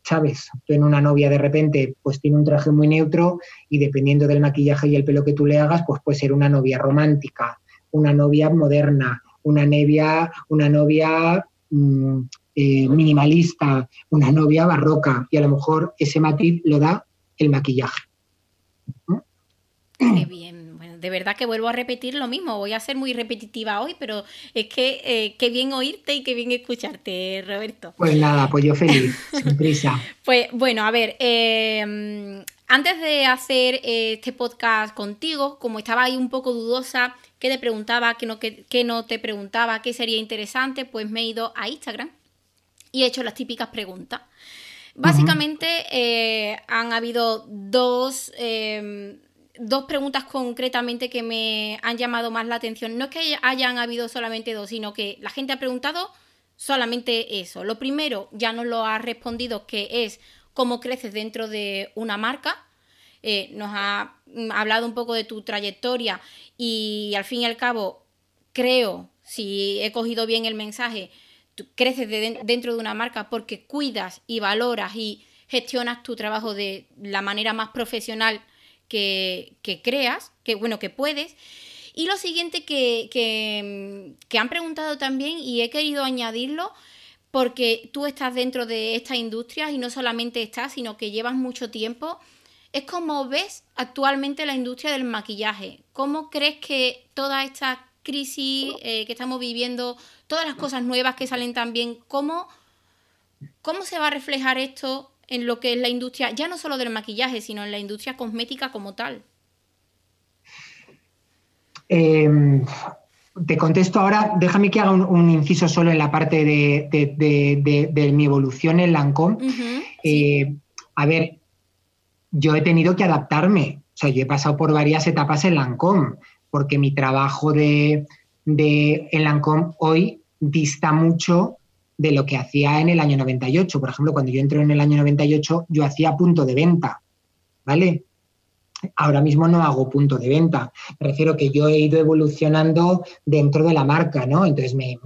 ¿sabes? Tú en una novia de repente pues tiene un traje muy neutro y dependiendo del maquillaje y el pelo que tú le hagas, pues puede ser una novia romántica, una novia moderna, una novia, una novia mm, eh, minimalista, una novia barroca y a lo mejor ese matiz lo da el maquillaje. Qué bien. Bueno, de verdad que vuelvo a repetir lo mismo. Voy a ser muy repetitiva hoy, pero es que eh, qué bien oírte y qué bien escucharte, Roberto. Pues nada, pues yo feliz, sin prisa. Pues bueno, a ver, em, antes de hacer eh, este podcast contigo, como estaba ahí un poco dudosa, qué te preguntaba, qué no, qué, no te preguntaba, qué sería interesante, pues me he ido a Instagram y he hecho las típicas preguntas. Básicamente eh, han habido dos, em, dos preguntas concretamente que me han llamado más la atención. No es que hayan habido solamente dos, sino que la gente ha preguntado solamente eso. Lo primero ya nos lo ha respondido, que es cómo creces dentro de una marca. Eh, nos ha hablado un poco de tu trayectoria y al fin y al cabo creo, si he cogido bien el mensaje, creces dentro de una marca porque cuidas y valoras y gestionas tu trabajo de la manera más profesional que, creas, que bueno, que puedes. Y lo siguiente que, que, han preguntado también, y he querido añadirlo, porque tú estás dentro de esta industria y no solamente estás, sino que llevas mucho tiempo, es como ves actualmente la industria del maquillaje. ¿Cómo crees que toda esta crisis eh, que estamos viviendo, todas las cosas nuevas que salen también, ¿cómo, ¿cómo se va a reflejar esto en lo que es la industria, ya no solo del maquillaje, sino en la industria cosmética como tal? Em, te contesto ahora, déjame que haga un, inciso solo en la parte de, mi evolución en Lancome. Eh, a ver, yo he tenido que adaptarme, o sea, yo he pasado por varias etapas en Lancome, porque mi trabajo de, en Lancome hoy dista mucho de lo que hacía en el año 98. Por ejemplo, cuando yo entré en el año 98, yo hacía punto de venta, ¿vale? Ahora mismo no hago punto de venta. Me refiero que yo he ido evolucionando dentro de la marca, ¿no? Entonces, me,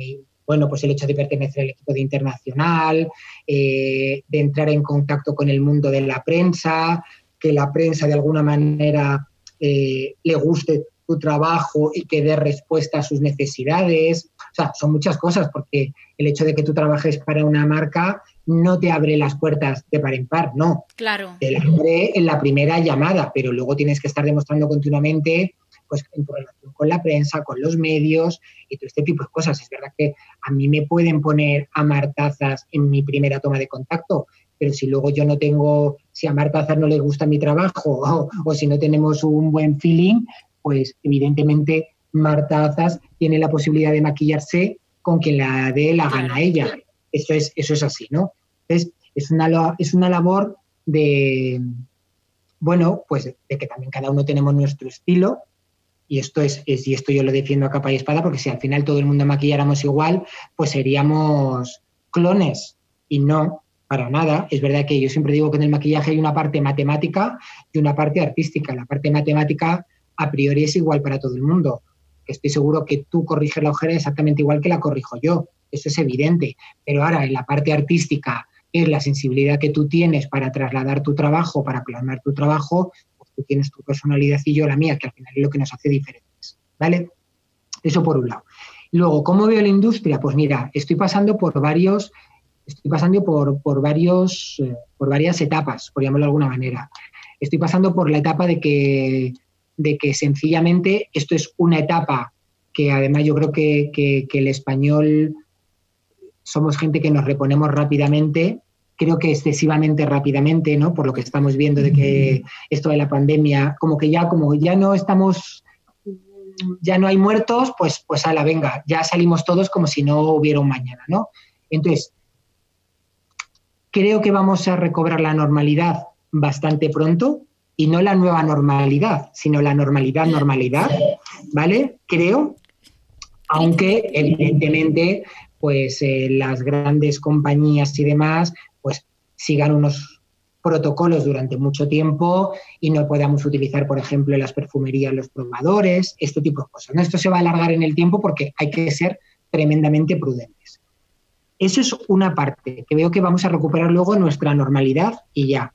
bueno, pues el hecho de pertenecer al equipo de internacional, eh, de entrar en contacto con el mundo de la prensa, que la prensa de alguna manera eh, le guste tu trabajo y que dé respuesta a sus necesidades. O sea, son muchas cosas porque el hecho de que tú trabajes para una marca no te abre las puertas de par en par, no. Claro. Te las abre en la primera llamada, pero luego tienes que estar demostrando continuamente pues en tu relación con la prensa, con los medios y todo este tipo de cosas. Es verdad que a mí me pueden poner a martazas en mi primera toma de contacto, pero si luego yo no tengo, si a Martazas no le gusta mi trabajo o, o si no tenemos un buen feeling, pues evidentemente Marta Azas tiene la posibilidad de maquillarse con quien la dé la gana a ella. Eso es, eso es así, ¿no? Es una, es una labor de, bueno, pues de que también cada uno tenemos nuestro estilo, y esto es, es, y esto yo lo defiendo a capa y espada porque si al final todo el mundo maquilláramos igual, pues seríamos clones y no para nada. Es verdad que yo siempre digo que en el maquillaje hay una parte matemática y una parte artística. La parte matemática a priori es igual para todo el mundo. Estoy seguro que tú corriges la ojera exactamente igual que la corrijo yo. Eso es evidente. Pero ahora, en la parte artística, es la sensibilidad que tú tienes para trasladar tu trabajo, para plasmar tu trabajo, pues tú tienes tu personalidad y yo la mía, que al final es lo que nos hace diferentes. ¿Vale? Eso por un lado. Luego, ¿cómo veo la industria? Pues mira, estoy pasando por varios, estoy pasando por, por varios, eh, por varias etapas, por llamarlo de alguna manera. Estoy pasando por la etapa de que de que sencillamente esto es una etapa que además yo creo que, el español somos gente que nos reponemos rápidamente, creo que excesivamente rápidamente, ¿no? Por lo que estamos viendo de que esto de la pandemia, como que ya, como ya no estamos, ya no hay muertos, pues, pues a la venga, ya salimos todos como si no hubiera un mañana, ¿no? Entonces, creo que vamos a recobrar la normalidad bastante pronto, y no la nueva normalidad, sino la normalidad, normalidad, ¿vale? Creo, aunque evidentemente pues eh, las grandes compañías y demás pues sigan unos protocolos durante mucho tiempo y no podamos utilizar, por ejemplo, en las perfumerías los probadores, este tipo de cosas. Esto se va a alargar en el tiempo porque hay que ser tremendamente prudentes. Eso es una parte, que veo que vamos a recuperar luego nuestra normalidad y ya.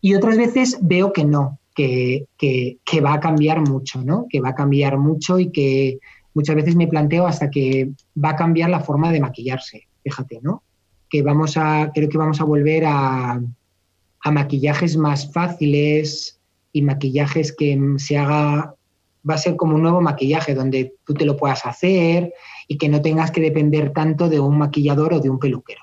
Y otras veces veo que no, que, va a cambiar mucho, ¿no? Que va a cambiar mucho y que muchas veces me planteo hasta que va a cambiar la forma de maquillarse, fíjate, ¿no? Que vamos a, creo que vamos a volver a, a maquillajes más fáciles y maquillajes que se haga va a ser como un nuevo maquillaje donde tú te lo puedas hacer y que no tengas que depender tanto de un maquillador o de un peluquero.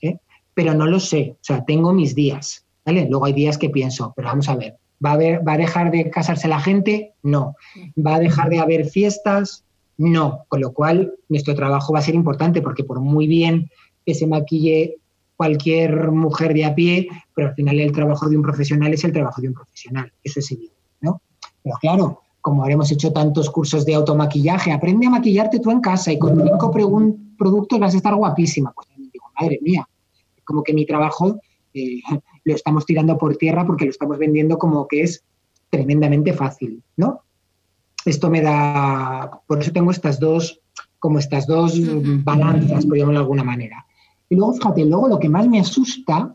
¿eh? Pero no lo sé, o sea, tengo mis días, Luego hay días que pienso, pero vamos a ver, ¿va a, ¿va a dejar de casarse la gente? No. ¿Va a dejar de haber fiestas? No. Con lo cual, nuestro trabajo va a ser importante porque por muy bien que se maquille cualquier mujer de a pie, pero al final el trabajo de un profesional es el trabajo de un profesional, eso es evidente, ¿no? Pero claro, como habremos hecho tantos cursos de automaquillaje, aprende a maquillarte tú en casa y con cinco productos vas a estar guapísima. Pues digo, madre mía, como que mi trabajo eh, lo estamos tirando por tierra porque lo estamos vendiendo como que es tremendamente fácil, ¿no? Esto me da, por eso tengo estas dos, como estas dos balanzas, por llamarlo de alguna manera. Y luego, fíjate, luego lo que más me asusta,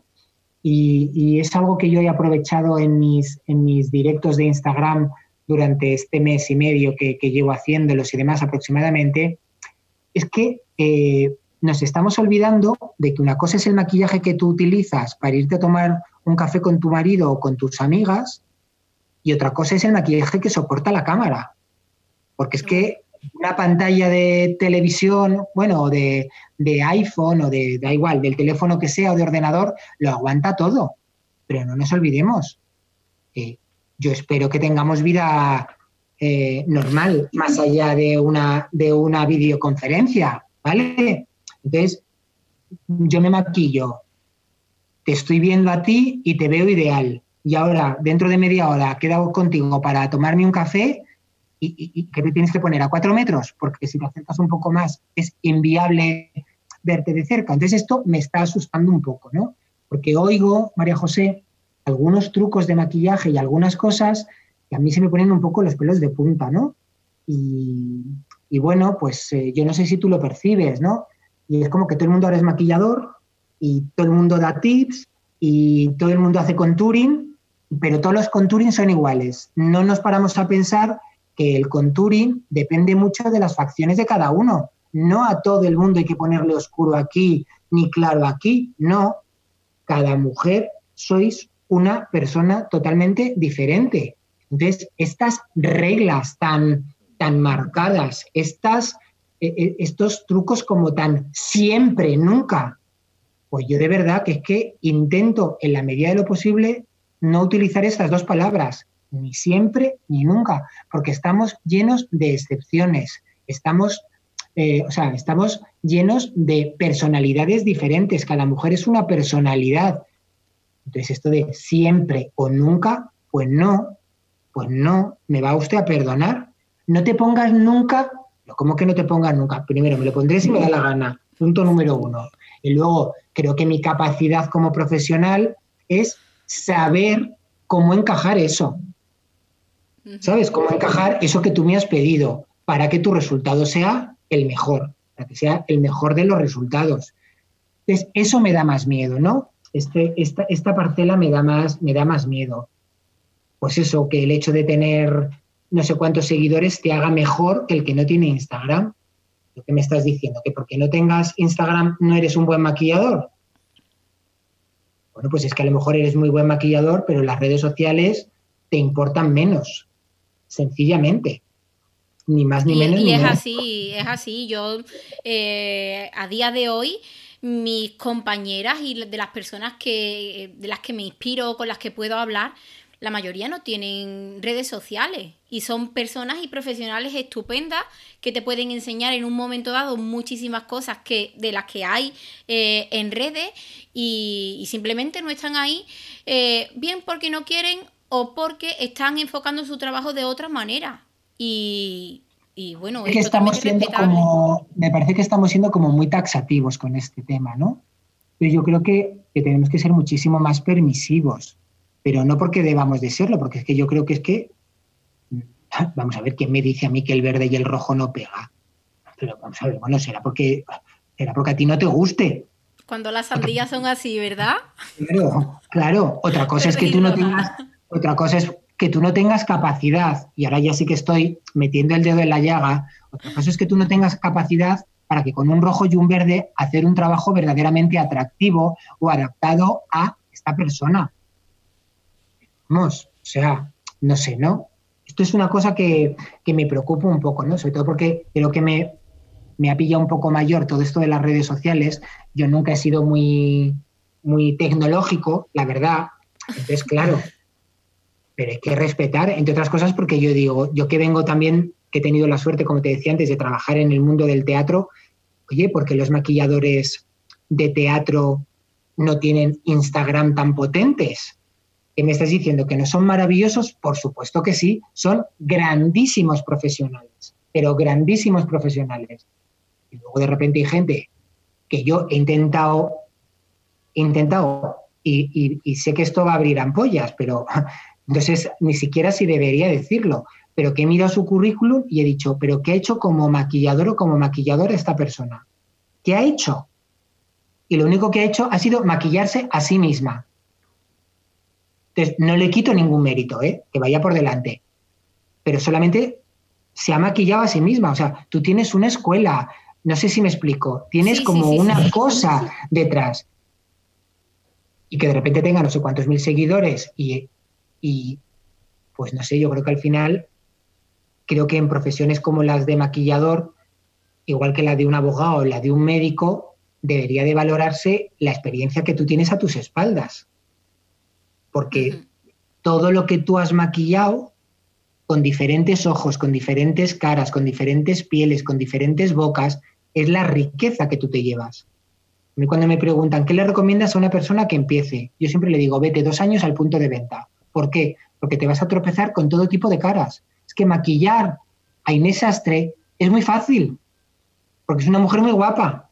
y, es algo que yo he aprovechado en mis, en mis directos de Instagram durante este mes y medio que, llevo haciéndolos y demás aproximadamente, es que eh, nos estamos olvidando de que una cosa es el maquillaje que tú utilizas para irte a tomar un café con tu marido o con tus amigas y otra cosa es el maquillaje que soporta la cámara. Porque es que una pantalla de televisión, bueno, de, de iPhone o de, da igual, del teléfono que sea o de ordenador, lo aguanta todo. Pero no nos olvidemos, yo espero que tengamos vida eh, normal, más allá de una, de una videoconferencia, ¿vale? Entonces, yo me maquillo, te estoy viendo a ti y te veo ideal. Y ahora, dentro de media hora, quedo contigo para tomarme un café y, que te tienes que poner a cuatro metros, porque si te acercas un poco más es inviable verte de cerca. Entonces, esto me está asustando un poco, ¿no? Porque oigo, María José, algunos trucos de maquillaje y algunas cosas que a mí se me ponen un poco los pelos de punta, ¿no? Y, bueno, pues eh, yo no sé si tú lo percibes, ¿no? Y es como que todo el mundo ahora es maquillador y todo el mundo da tips y todo el mundo hace contouring, pero todos los contouring son iguales. No nos paramos a pensar que el contouring depende mucho de las facciones de cada uno. No a todo el mundo hay que ponerle oscuro aquí ni claro aquí, no. Cada mujer sois una persona totalmente diferente. Entonces, estas reglas tan, tan marcadas, estas, estos trucos como tan siempre, nunca, pues yo de verdad que es que intento en la medida de lo posible no utilizar estas dos palabras, ni siempre ni nunca, porque estamos llenos de excepciones, estamos, eh, o sea, estamos llenos de personalidades diferentes, cada mujer es una personalidad, entonces, esto de siempre o nunca, pues no, pues no, me va usted a perdonar. No te pongas nunca, ¿cómo que no te pongas nunca? Primero, me lo pondré si me da la gana, punto número uno. Y luego, creo que mi capacidad como profesional es saber cómo encajar eso. ¿Sabes? Cómo encajar eso que tú me has pedido para que tu resultado sea el mejor, para que sea el mejor de los resultados. Entonces, eso me da más miedo, ¿no? este, esta, esta parcela me da, más, me da más miedo. Pues eso, que el hecho de tener no sé cuántos seguidores te haga mejor que el que no tiene Instagram. Lo que me estás diciendo, que porque no tengas Instagram no eres un buen maquillador. Bueno, pues es que a lo mejor eres muy buen maquillador, pero las redes sociales te importan menos, sencillamente. Ni más ni menos. Y es así, es así. Yo eh, a día de hoy mis compañeras y de las personas que, de las que me inspiro, con las que puedo hablar, la mayoría no tienen redes sociales y son personas y profesionales estupendas que te pueden enseñar en un momento dado muchísimas cosas que, de las que hay eh, en redes y, simplemente no están ahí, eh, bien porque no quieren o porque están enfocando su trabajo de otra manera. Y y bueno, que estamos siendo como, me parece que estamos siendo como muy taxativos con este tema, ¿no? Pero yo creo que, tenemos que ser muchísimo más permisivos, pero no porque debamos de serlo, porque es que yo creo que es que, vamos a ver, ¿quién me dice a mí que el verde y el rojo no pega? Pero vamos a ver, bueno, será porque, será porque a ti no te guste. Cuando las sandías son así, ¿verdad? Claro, claro. Otra cosa es que tú no tengas, otra cosa es que tú no tengas capacidad, y ahora ya sí que estoy metiendo el dedo en la llaga, otra cosa es que tú no tengas capacidad para que con un rojo y un verde hacer un trabajo verdaderamente atractivo o adaptado a esta persona. O sea, no sé, ¿no? Esto es una cosa que, me preocupa un poco, ¿no? Sobre todo porque creo que me, me ha pillado un poco mayor todo esto de las redes sociales. Yo nunca he sido muy, muy tecnológico, la verdad. Entonces, claro, pero hay que respetar, entre otras cosas, porque yo digo, yo que vengo también, que he tenido la suerte, como te decía antes, de trabajar en el mundo del teatro, oye, porque los maquilladores de teatro no tienen Instagram tan potentes? ¿Qué me estás diciendo? ¿Que no son maravillosos? Por supuesto que sí, son grandísimos profesionales, pero grandísimos profesionales. Y luego de repente hay gente que yo he intentado, intentado, y, y sé que esto va a abrir ampollas, pero entonces ni siquiera si debería decirlo, pero que he mirado su currículum y he dicho, pero ¿qué ha hecho como maquillador o como maquillador esta persona? ¿Qué ha hecho? Y lo único que ha hecho ha sido maquillarse a sí misma. Entonces, no le quito ningún mérito, ¿eh? que vaya por delante. Pero solamente se ha maquillado a sí misma. O sea, tú tienes una escuela, no sé si me explico, tienes como una cosa detrás. Y que de repente tenga no sé cuántos mil seguidores y, y, pues no sé, yo creo que al final, creo que en profesiones como las de maquillador, igual que la de un abogado o la de un médico, debería de valorarse la experiencia que tú tienes a tus espaldas porque todo lo que tú has maquillado con diferentes ojos, con diferentes caras, con diferentes pieles, con diferentes bocas, es la riqueza que tú te llevas. Cuando me preguntan, ¿qué le recomiendas a una persona que empiece? Yo siempre le digo, vete dos años al punto de venta. ¿Por qué? Porque te vas a tropezar con todo tipo de caras. Es que maquillar a Inés Astre es muy fácil, porque es una mujer muy guapa.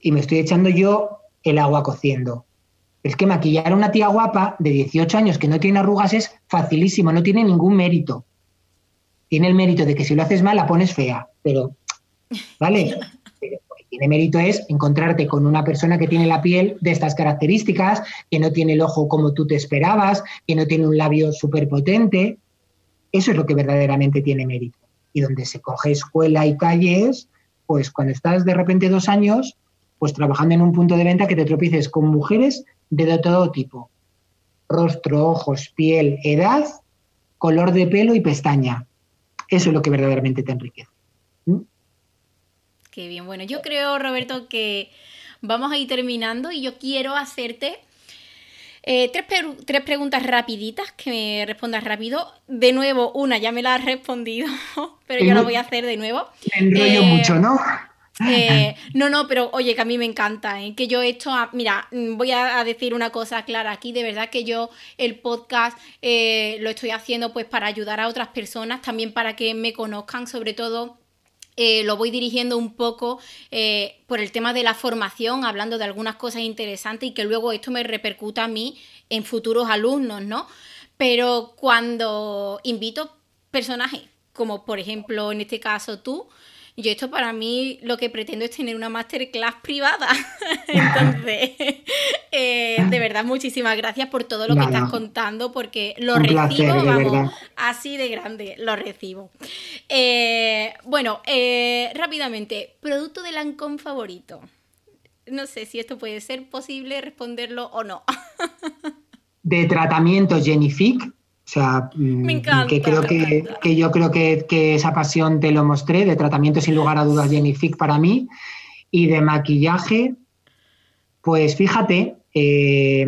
Y me estoy echando yo el agua cociendo. Es que maquillar a una tía guapa de 18 años que no tiene arrugas es facilísimo, no tiene ningún mérito. Tiene el mérito de que si lo haces mal la pones fea, pero, ¿vale? Pero lo que tiene mérito es encontrarte con una persona que tiene la piel de estas características, que no tiene el ojo como tú te esperabas, que no tiene un labio súper potente. Eso es lo que verdaderamente tiene mérito. Y donde se coge escuela y calles, pues cuando estás de repente dos años, pues trabajando en un punto de venta que te tropieces con mujeres de todo tipo. Rostro, ojos, piel, edad, color de pelo y pestaña. Eso es lo que verdaderamente te enriquece. ¿Mm? Qué bien. Bueno, yo creo, Roberto, que vamos a ir terminando y yo quiero hacerte eh, tres, preguntas rapiditas que me respondas rápido. De nuevo, una ya me la has respondido, pero yo la voy a hacer de nuevo. Me enrollo eh, mucho, ¿no? Eh, no, no, pero oye, que a mí me encanta, ¿eh? que yo esto, mira, mm, voy a, decir una cosa clara aquí, de verdad que yo el podcast eh, lo estoy haciendo pues para ayudar a otras personas, también para que me conozcan, sobre todo lo voy dirigiendo un poco por el tema de la formación, hablando de algunas cosas interesantes y que luego esto me repercuta a mí en futuros alumnos, ¿no? Pero cuando invito personajes, como por ejemplo en este caso tú, yo esto para mí lo que pretendo es tener una masterclass privada. Entonces, eh, de verdad, muchísimas gracias por todo lo que estás contando, porque lo recibo, vamos, así de grande, lo recibo. Eh, bueno, eh, rápidamente, producto de Lancome favorito. No sé si esto puede ser posible responderlo o no. de tratamiento Genific, o sea, mm, que creo que, yo creo que, esa pasión te lo mostré, de tratamiento sin lugar a dudas Jennific para mí, y de maquillaje, pues fíjate, eh,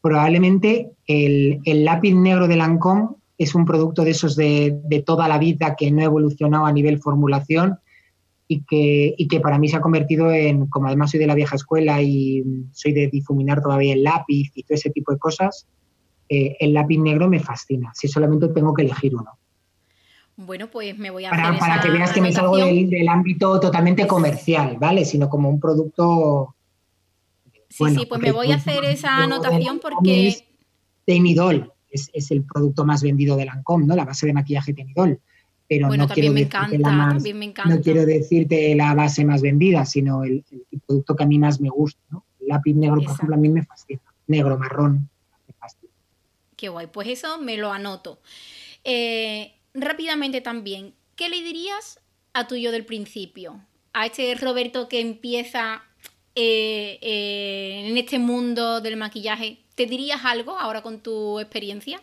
probablemente el, lápiz negro de Lancôme es un producto de esos de, toda la vida que no ha evolucionado a nivel formulación y que, y que para mí se ha convertido en, como además soy de la vieja escuela y soy de difuminar todavía el lápiz y todo ese tipo de cosas, eh, el lápiz negro me fascina, si solamente tengo que elegir uno. Bueno, pues me voy a para, para que veas que me salgo del, ámbito totalmente comercial, ¿vale? Sino como un producto. Sí, sí, pues me voy a hacer esa anotación porque. Tenidol es, es, el producto más vendido de Lancôme, ¿no? La base de maquillaje Tenidol. Pero no quiero me encanta, también me encanta. No quiero decirte la base más vendida, sino el, producto que a mí más me gusta, ¿no? El lápiz negro, por ejemplo, a mí me fascina. Negro, marrón. Qué guay, pues eso me lo anoto. Eh, rápidamente también, ¿qué le dirías a tu yo del principio? A este Roberto que empieza eh, eh, en este mundo del maquillaje, ¿te dirías algo ahora con tu experiencia?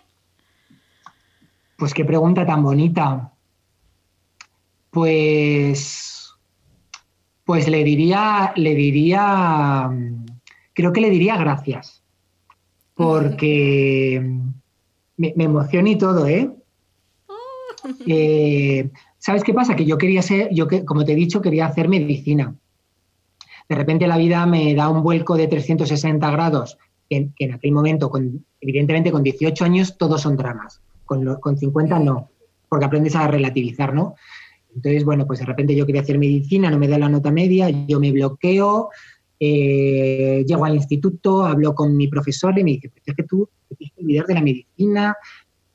Pues qué pregunta tan bonita. Pues, pues le diría, le diría, creo que le diría gracias, porque me, me emociona y todo, ¿eh? ¿eh? ¿Sabes qué pasa? Que yo quería ser, yo que, como te he dicho, quería hacer medicina. De repente la vida me da un vuelco de 360 grados, que, que en aquel momento, con, evidentemente con 18 años, todos son dramas con, con 50 no, porque aprendes a relativizar, ¿no? Entonces, bueno, pues de repente yo quería hacer medicina, no me da la nota media, yo me bloqueo, eh, llego al instituto, hablo con mi profesor y me dice, pues es que tú te tienes que de la medicina,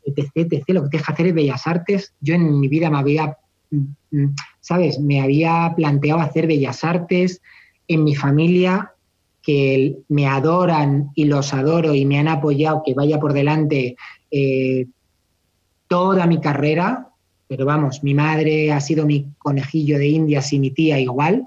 etc, etc, lo que tienes que hacer es bellas artes. Yo en mi vida me había, mm, mm, ¿sabes? Me había planteado hacer bellas artes en mi familia, que me adoran y los adoro y me han apoyado que vaya por delante eh, toda mi carrera, pero vamos, mi madre ha sido mi conejillo de indias y mi tía igual,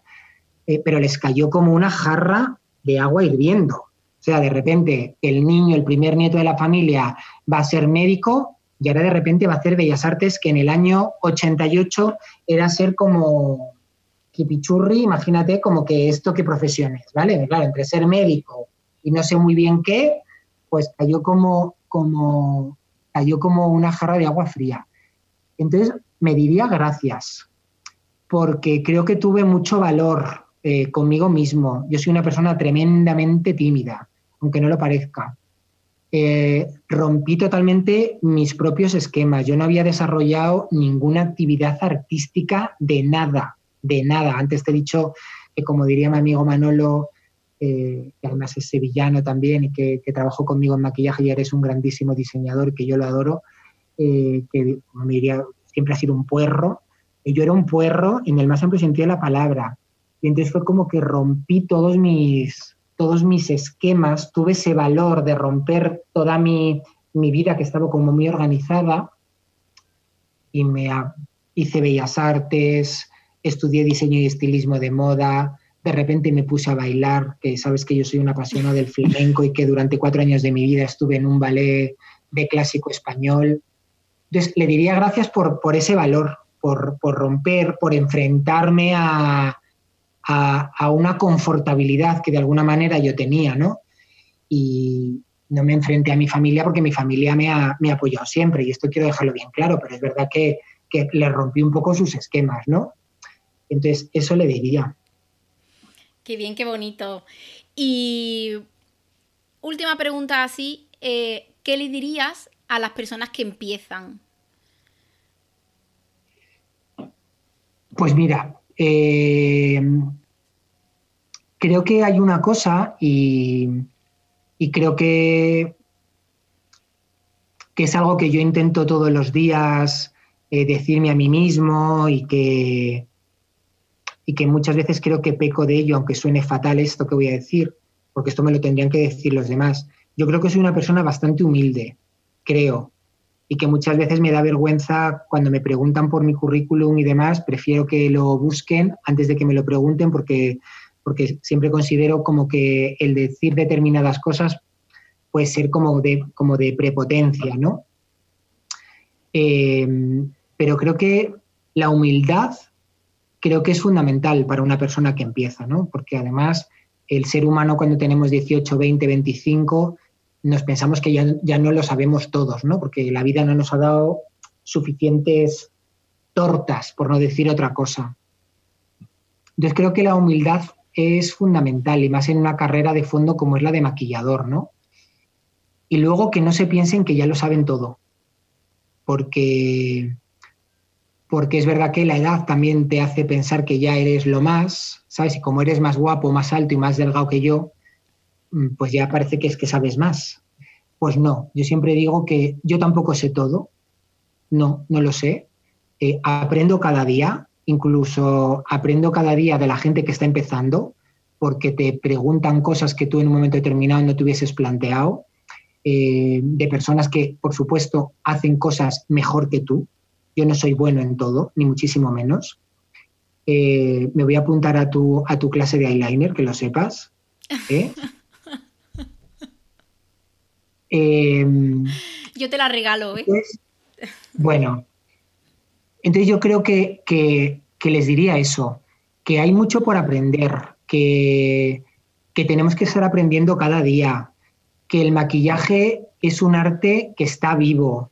eh, pero les cayó como una jarra de agua hirviendo. O sea, de repente el niño, el primer nieto de la familia, va a ser médico y ahora de repente va a hacer Bellas Artes, que en el año 88 era ser como kipichurri, imagínate como que esto qué profesiones, ¿vale? Claro, entre ser médico y no sé muy bien qué, pues cayó como, como cayó como una jarra de agua fría. Entonces, me diría gracias, porque creo que tuve mucho valor eh, conmigo mismo. Yo soy una persona tremendamente tímida, aunque no lo parezca. Eh, rompí totalmente mis propios esquemas. Yo no había desarrollado ninguna actividad artística de nada, de nada. Antes te he dicho que, como diría mi amigo Manolo, eh, que además es sevillano también y que, trabajó conmigo en maquillaje y eres un grandísimo diseñador que yo lo adoro, que me diría, siempre ha sido un puerro. Y yo era un puerro en el más amplio sentido de la palabra. Y entonces fue como que rompí todos mis, todos mis esquemas, tuve ese valor de romper toda mi, mi vida que estaba como muy organizada y me hice bellas artes, estudié diseño y estilismo de moda, de repente me puse a bailar, que sabes que yo soy una apasionada del flamenco y que durante cuatro años de mi vida estuve en un ballet de clásico español. Entonces, le diría gracias por, por ese valor, por, romper, por enfrentarme a, una confortabilidad que de alguna manera yo tenía, ¿no? Y no me enfrenté a mi familia porque mi familia me ha, me ha apoyado siempre, y esto quiero dejarlo bien claro, pero es verdad que, que le rompí un poco sus esquemas, ¿no? Entonces, eso le diría. Qué bien, qué bonito. Y última pregunta así, eh, ¿qué le dirías a las personas que empiezan? Pues mira, eh, creo que hay una cosa y, creo que, que, es algo que yo intento todos los días eh, decirme a mí mismo y que, y que muchas veces creo que peco de ello, aunque suene fatal esto que voy a decir, porque esto me lo tendrían que decir los demás. Yo creo que soy una persona bastante humilde, creo, y que muchas veces me da vergüenza cuando me preguntan por mi currículum y demás, prefiero que lo busquen antes de que me lo pregunten porque, porque siempre considero como que el decir determinadas cosas puede ser como de, como de prepotencia, ¿no? Eh, pero creo que la humildad creo que es fundamental para una persona que empieza, ¿no? Porque además el ser humano cuando tenemos 18, 20, 25, nos pensamos que ya, no lo sabemos todos, ¿no? Porque la vida no nos ha dado suficientes tortas, por no decir otra cosa. Entonces creo que la humildad es fundamental y más en una carrera de fondo como es la de maquillador, ¿no? Y luego que no se piensen que ya lo saben todo, porque porque es verdad que la edad también te hace pensar que ya eres lo más, ¿sabes? Y como eres más guapo, más alto y más delgado que yo, pues ya parece que es que sabes más. Pues no, yo siempre digo que yo tampoco sé todo, no, no lo sé. Eh, aprendo cada día, incluso aprendo cada día de la gente que está empezando, porque te preguntan cosas que tú en un momento determinado no te hubieses planteado, eh, de personas que, por supuesto, hacen cosas mejor que tú, yo no soy bueno en todo, ni muchísimo menos. Eh, me voy a apuntar a tu, a tu clase de eyeliner, que lo sepas. ¿eh? Em, yo te la regalo, ¿eh? Bueno, entonces yo creo que, que, les diría eso, que hay mucho por aprender, que, que tenemos que estar aprendiendo cada día, que el maquillaje es un arte que está vivo,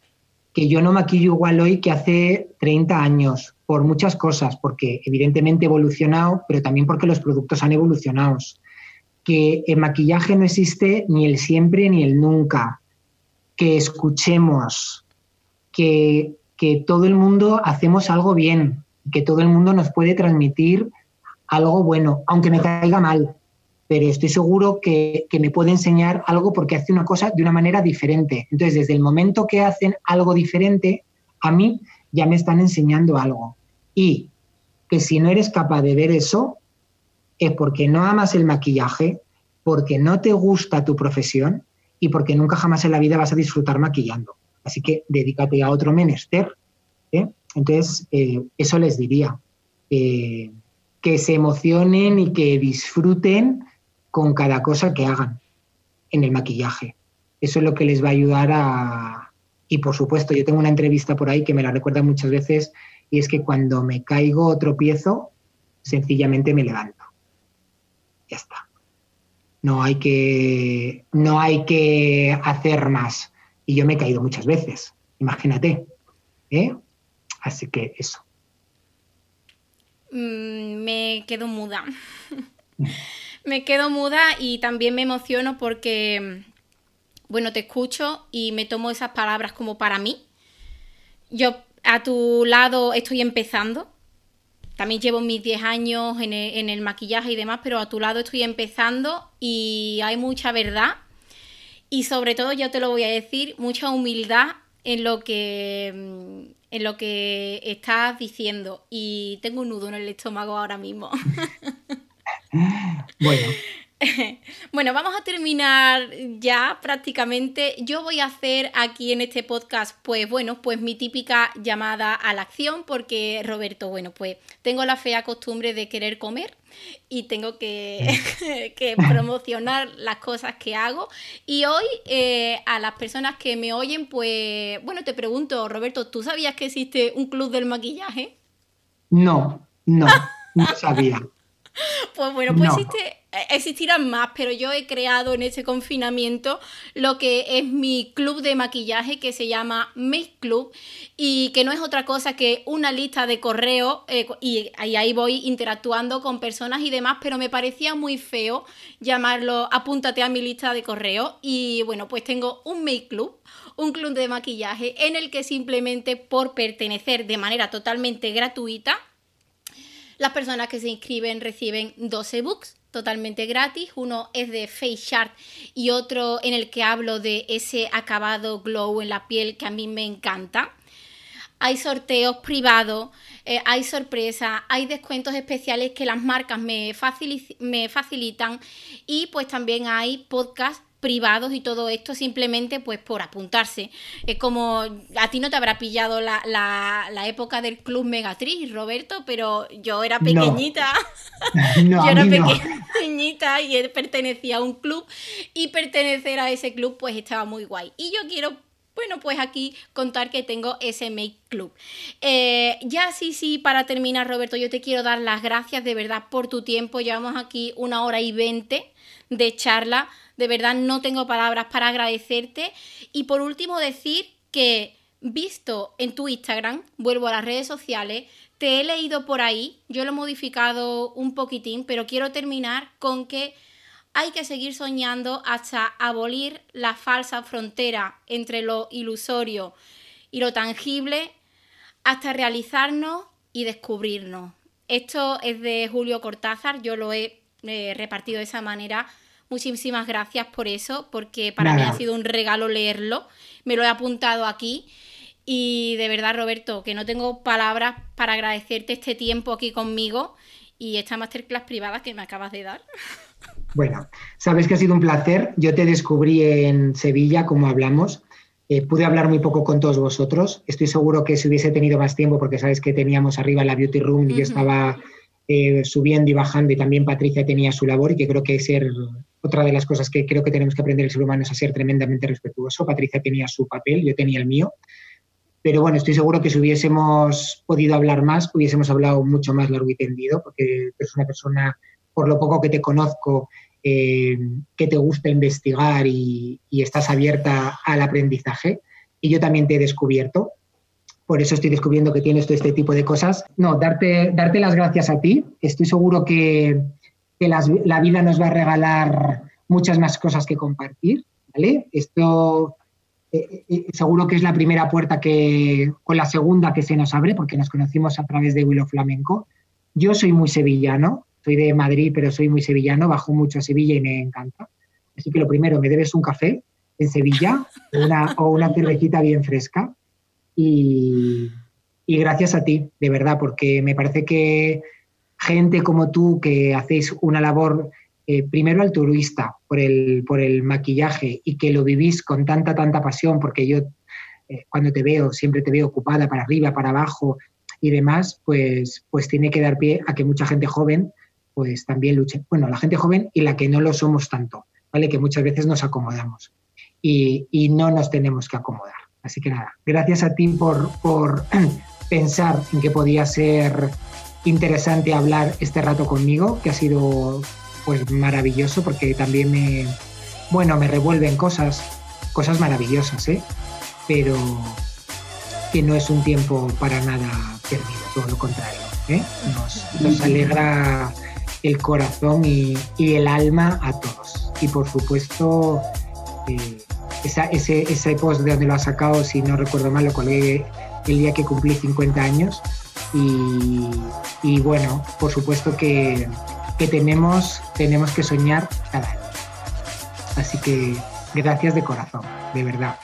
que yo no maquillo igual hoy que hace 30 años, por muchas cosas, porque evidentemente he evolucionado, pero también porque los productos han evolucionado. Que el maquillaje no existe ni el siempre ni el nunca. Que escuchemos, que, que todo el mundo hacemos algo bien, que todo el mundo nos puede transmitir algo bueno, aunque me caiga mal, pero estoy seguro que, que, me puede enseñar algo porque hace una cosa de una manera diferente. Entonces, desde el momento que hacen algo diferente, a mí ya me están enseñando algo. Y que si no eres capaz de ver eso, es porque no amas el maquillaje, porque no te gusta tu profesión y porque nunca jamás en la vida vas a disfrutar maquillando. Así que dedícate a otro menester. ¿eh? Entonces, eh, eso les diría. Eh, que se emocionen y que disfruten con cada cosa que hagan en el maquillaje. Eso es lo que les va a ayudar a... Y por supuesto, yo tengo una entrevista por ahí que me la recuerda muchas veces y es que cuando me caigo o tropiezo, sencillamente me levanto. Ya está. No hay que, no hay que hacer más. Y yo me he caído muchas veces, imagínate. ¿eh? Así que eso. Mm, me quedo muda. me quedo muda y también me emociono porque, bueno, te escucho y me tomo esas palabras como para mí. Yo a tu lado estoy empezando. También llevo mis 10 años en el, maquillaje y demás, pero a tu lado estoy empezando y hay mucha verdad. Y sobre todo, yo te lo voy a decir, mucha humildad en lo que mm, en lo que estás diciendo y tengo un nudo en el estómago ahora mismo. bueno. bueno, vamos a terminar ya prácticamente. Yo voy a hacer aquí en este podcast, pues bueno, pues mi típica llamada a la acción, porque Roberto, bueno, pues tengo la fea costumbre de querer comer y tengo que, promocionar las cosas que hago. Y hoy eh, a las personas que me oyen, pues bueno, te pregunto, Roberto, ¿tú sabías que existe un club del maquillaje? No, no, no sabía. Pues bueno, pues existe eh, existirán más, pero yo he creado en ese confinamiento lo que es mi club de maquillaje que se llama Make Club y que no es otra cosa que una lista de correo eh, y ahí voy interactuando con personas y demás, pero me parecía muy feo llamarlo apúntate a mi lista de correo y bueno, pues tengo un Make Club un club de maquillaje en el que simplemente por pertenecer de manera totalmente gratuita, las personas que se inscriben reciben 12 books totalmente gratis. Uno es de Face Chart y otro en el que hablo de ese acabado glow en la piel que a mí me encanta. Hay sorteos privados, eh, hay sorpresas, hay descuentos especiales que las marcas me, me facilitan y pues también hay podcasts privados y todo esto simplemente pues por apuntarse. Es como, a ti no te habrá pillado la, la, época del Club Megatriz, Roberto, pero yo era pequeñita. yo era pequeñita y pertenecía a un club y pertenecer a ese club pues estaba muy guay. Y yo quiero bueno, pues aquí contar que tengo ese Make Club. Eh, ya sí, sí, para terminar, Roberto, yo te quiero dar las gracias de verdad por tu tiempo. Llevamos aquí una hora y veinte de charla de verdad no tengo palabras para agradecerte. Y por último decir que visto en tu Instagram, vuelvo a las redes sociales, te he leído por ahí, yo lo he modificado un poquitín, pero quiero terminar con que hay que seguir soñando hasta abolir la falsa frontera entre lo ilusorio y lo tangible, hasta realizarnos y descubrirnos. Esto es de Julio Cortázar, yo lo he eh, repartido de esa manera Muchísimas gracias por eso, porque para mí ha sido un regalo leerlo. Me lo he apuntado aquí. Y de verdad, Roberto, que no tengo palabras para agradecerte este tiempo aquí conmigo y esta masterclass privada que me acabas de dar. Bueno, sabes que ha sido un placer. Yo te descubrí en Sevilla, como hablamos. Eh, pude hablar muy poco con todos vosotros. Estoy seguro que si hubiese tenido más tiempo, porque sabes que teníamos arriba la beauty room y yo estaba eh, subiendo y bajando y también Patricia tenía su labor y que creo que ser otra de las cosas que creo que tenemos que aprender el ser humano es a ser tremendamente respetuoso. Patricia tenía su papel, yo tenía el mío. Pero bueno, estoy seguro que si hubiésemos podido hablar más, hubiésemos hablado mucho más largo y tendido, porque eres una persona, por lo poco que te conozco, eh, que te gusta investigar y, estás abierta al aprendizaje. Y yo también te he descubierto. Por eso estoy descubriendo que tienes todo este tipo de cosas. No, darte, darte las gracias a ti. Estoy seguro que, la vida nos va a regalar muchas más cosas que compartir. ¿vale? Esto eh, eh, seguro que es la primera puerta que, con la segunda que se nos abre, porque nos conocimos a través de Willow Flamenco. Yo soy muy sevillano, soy de Madrid, pero soy muy sevillano, bajo mucho a Sevilla y me encanta. Así que lo primero, me debes un café en Sevilla una, o una cervecita bien fresca. Y, y gracias a ti, de verdad, porque me parece que gente como tú que hacéis una labor eh, primero altruista por el, por el maquillaje y que lo vivís con tanta, tanta pasión, porque yo eh, cuando te veo siempre te veo ocupada para arriba, para abajo y demás, pues, pues tiene que dar pie a que mucha gente joven pues también luche. Bueno, la gente joven y la que no lo somos tanto, ¿vale? Que muchas veces nos acomodamos y, no nos tenemos que acomodar. Así que nada, gracias a ti por, por pensar en que podía ser interesante hablar este rato conmigo, que ha sido pues maravilloso porque también me, bueno, me revuelven cosas, cosas maravillosas, ¿eh? Pero que no es un tiempo para nada perdido, todo lo contrario, ¿eh? nos alegra el corazón y, el alma a todos. Y por supuesto, eh, ese, ese post de donde lo ha sacado, si no recuerdo mal, lo colgué el día que cumplí 50 años. Y, bueno, por supuesto que, que, tenemos, tenemos que soñar cada año. Así que gracias de corazón, de verdad.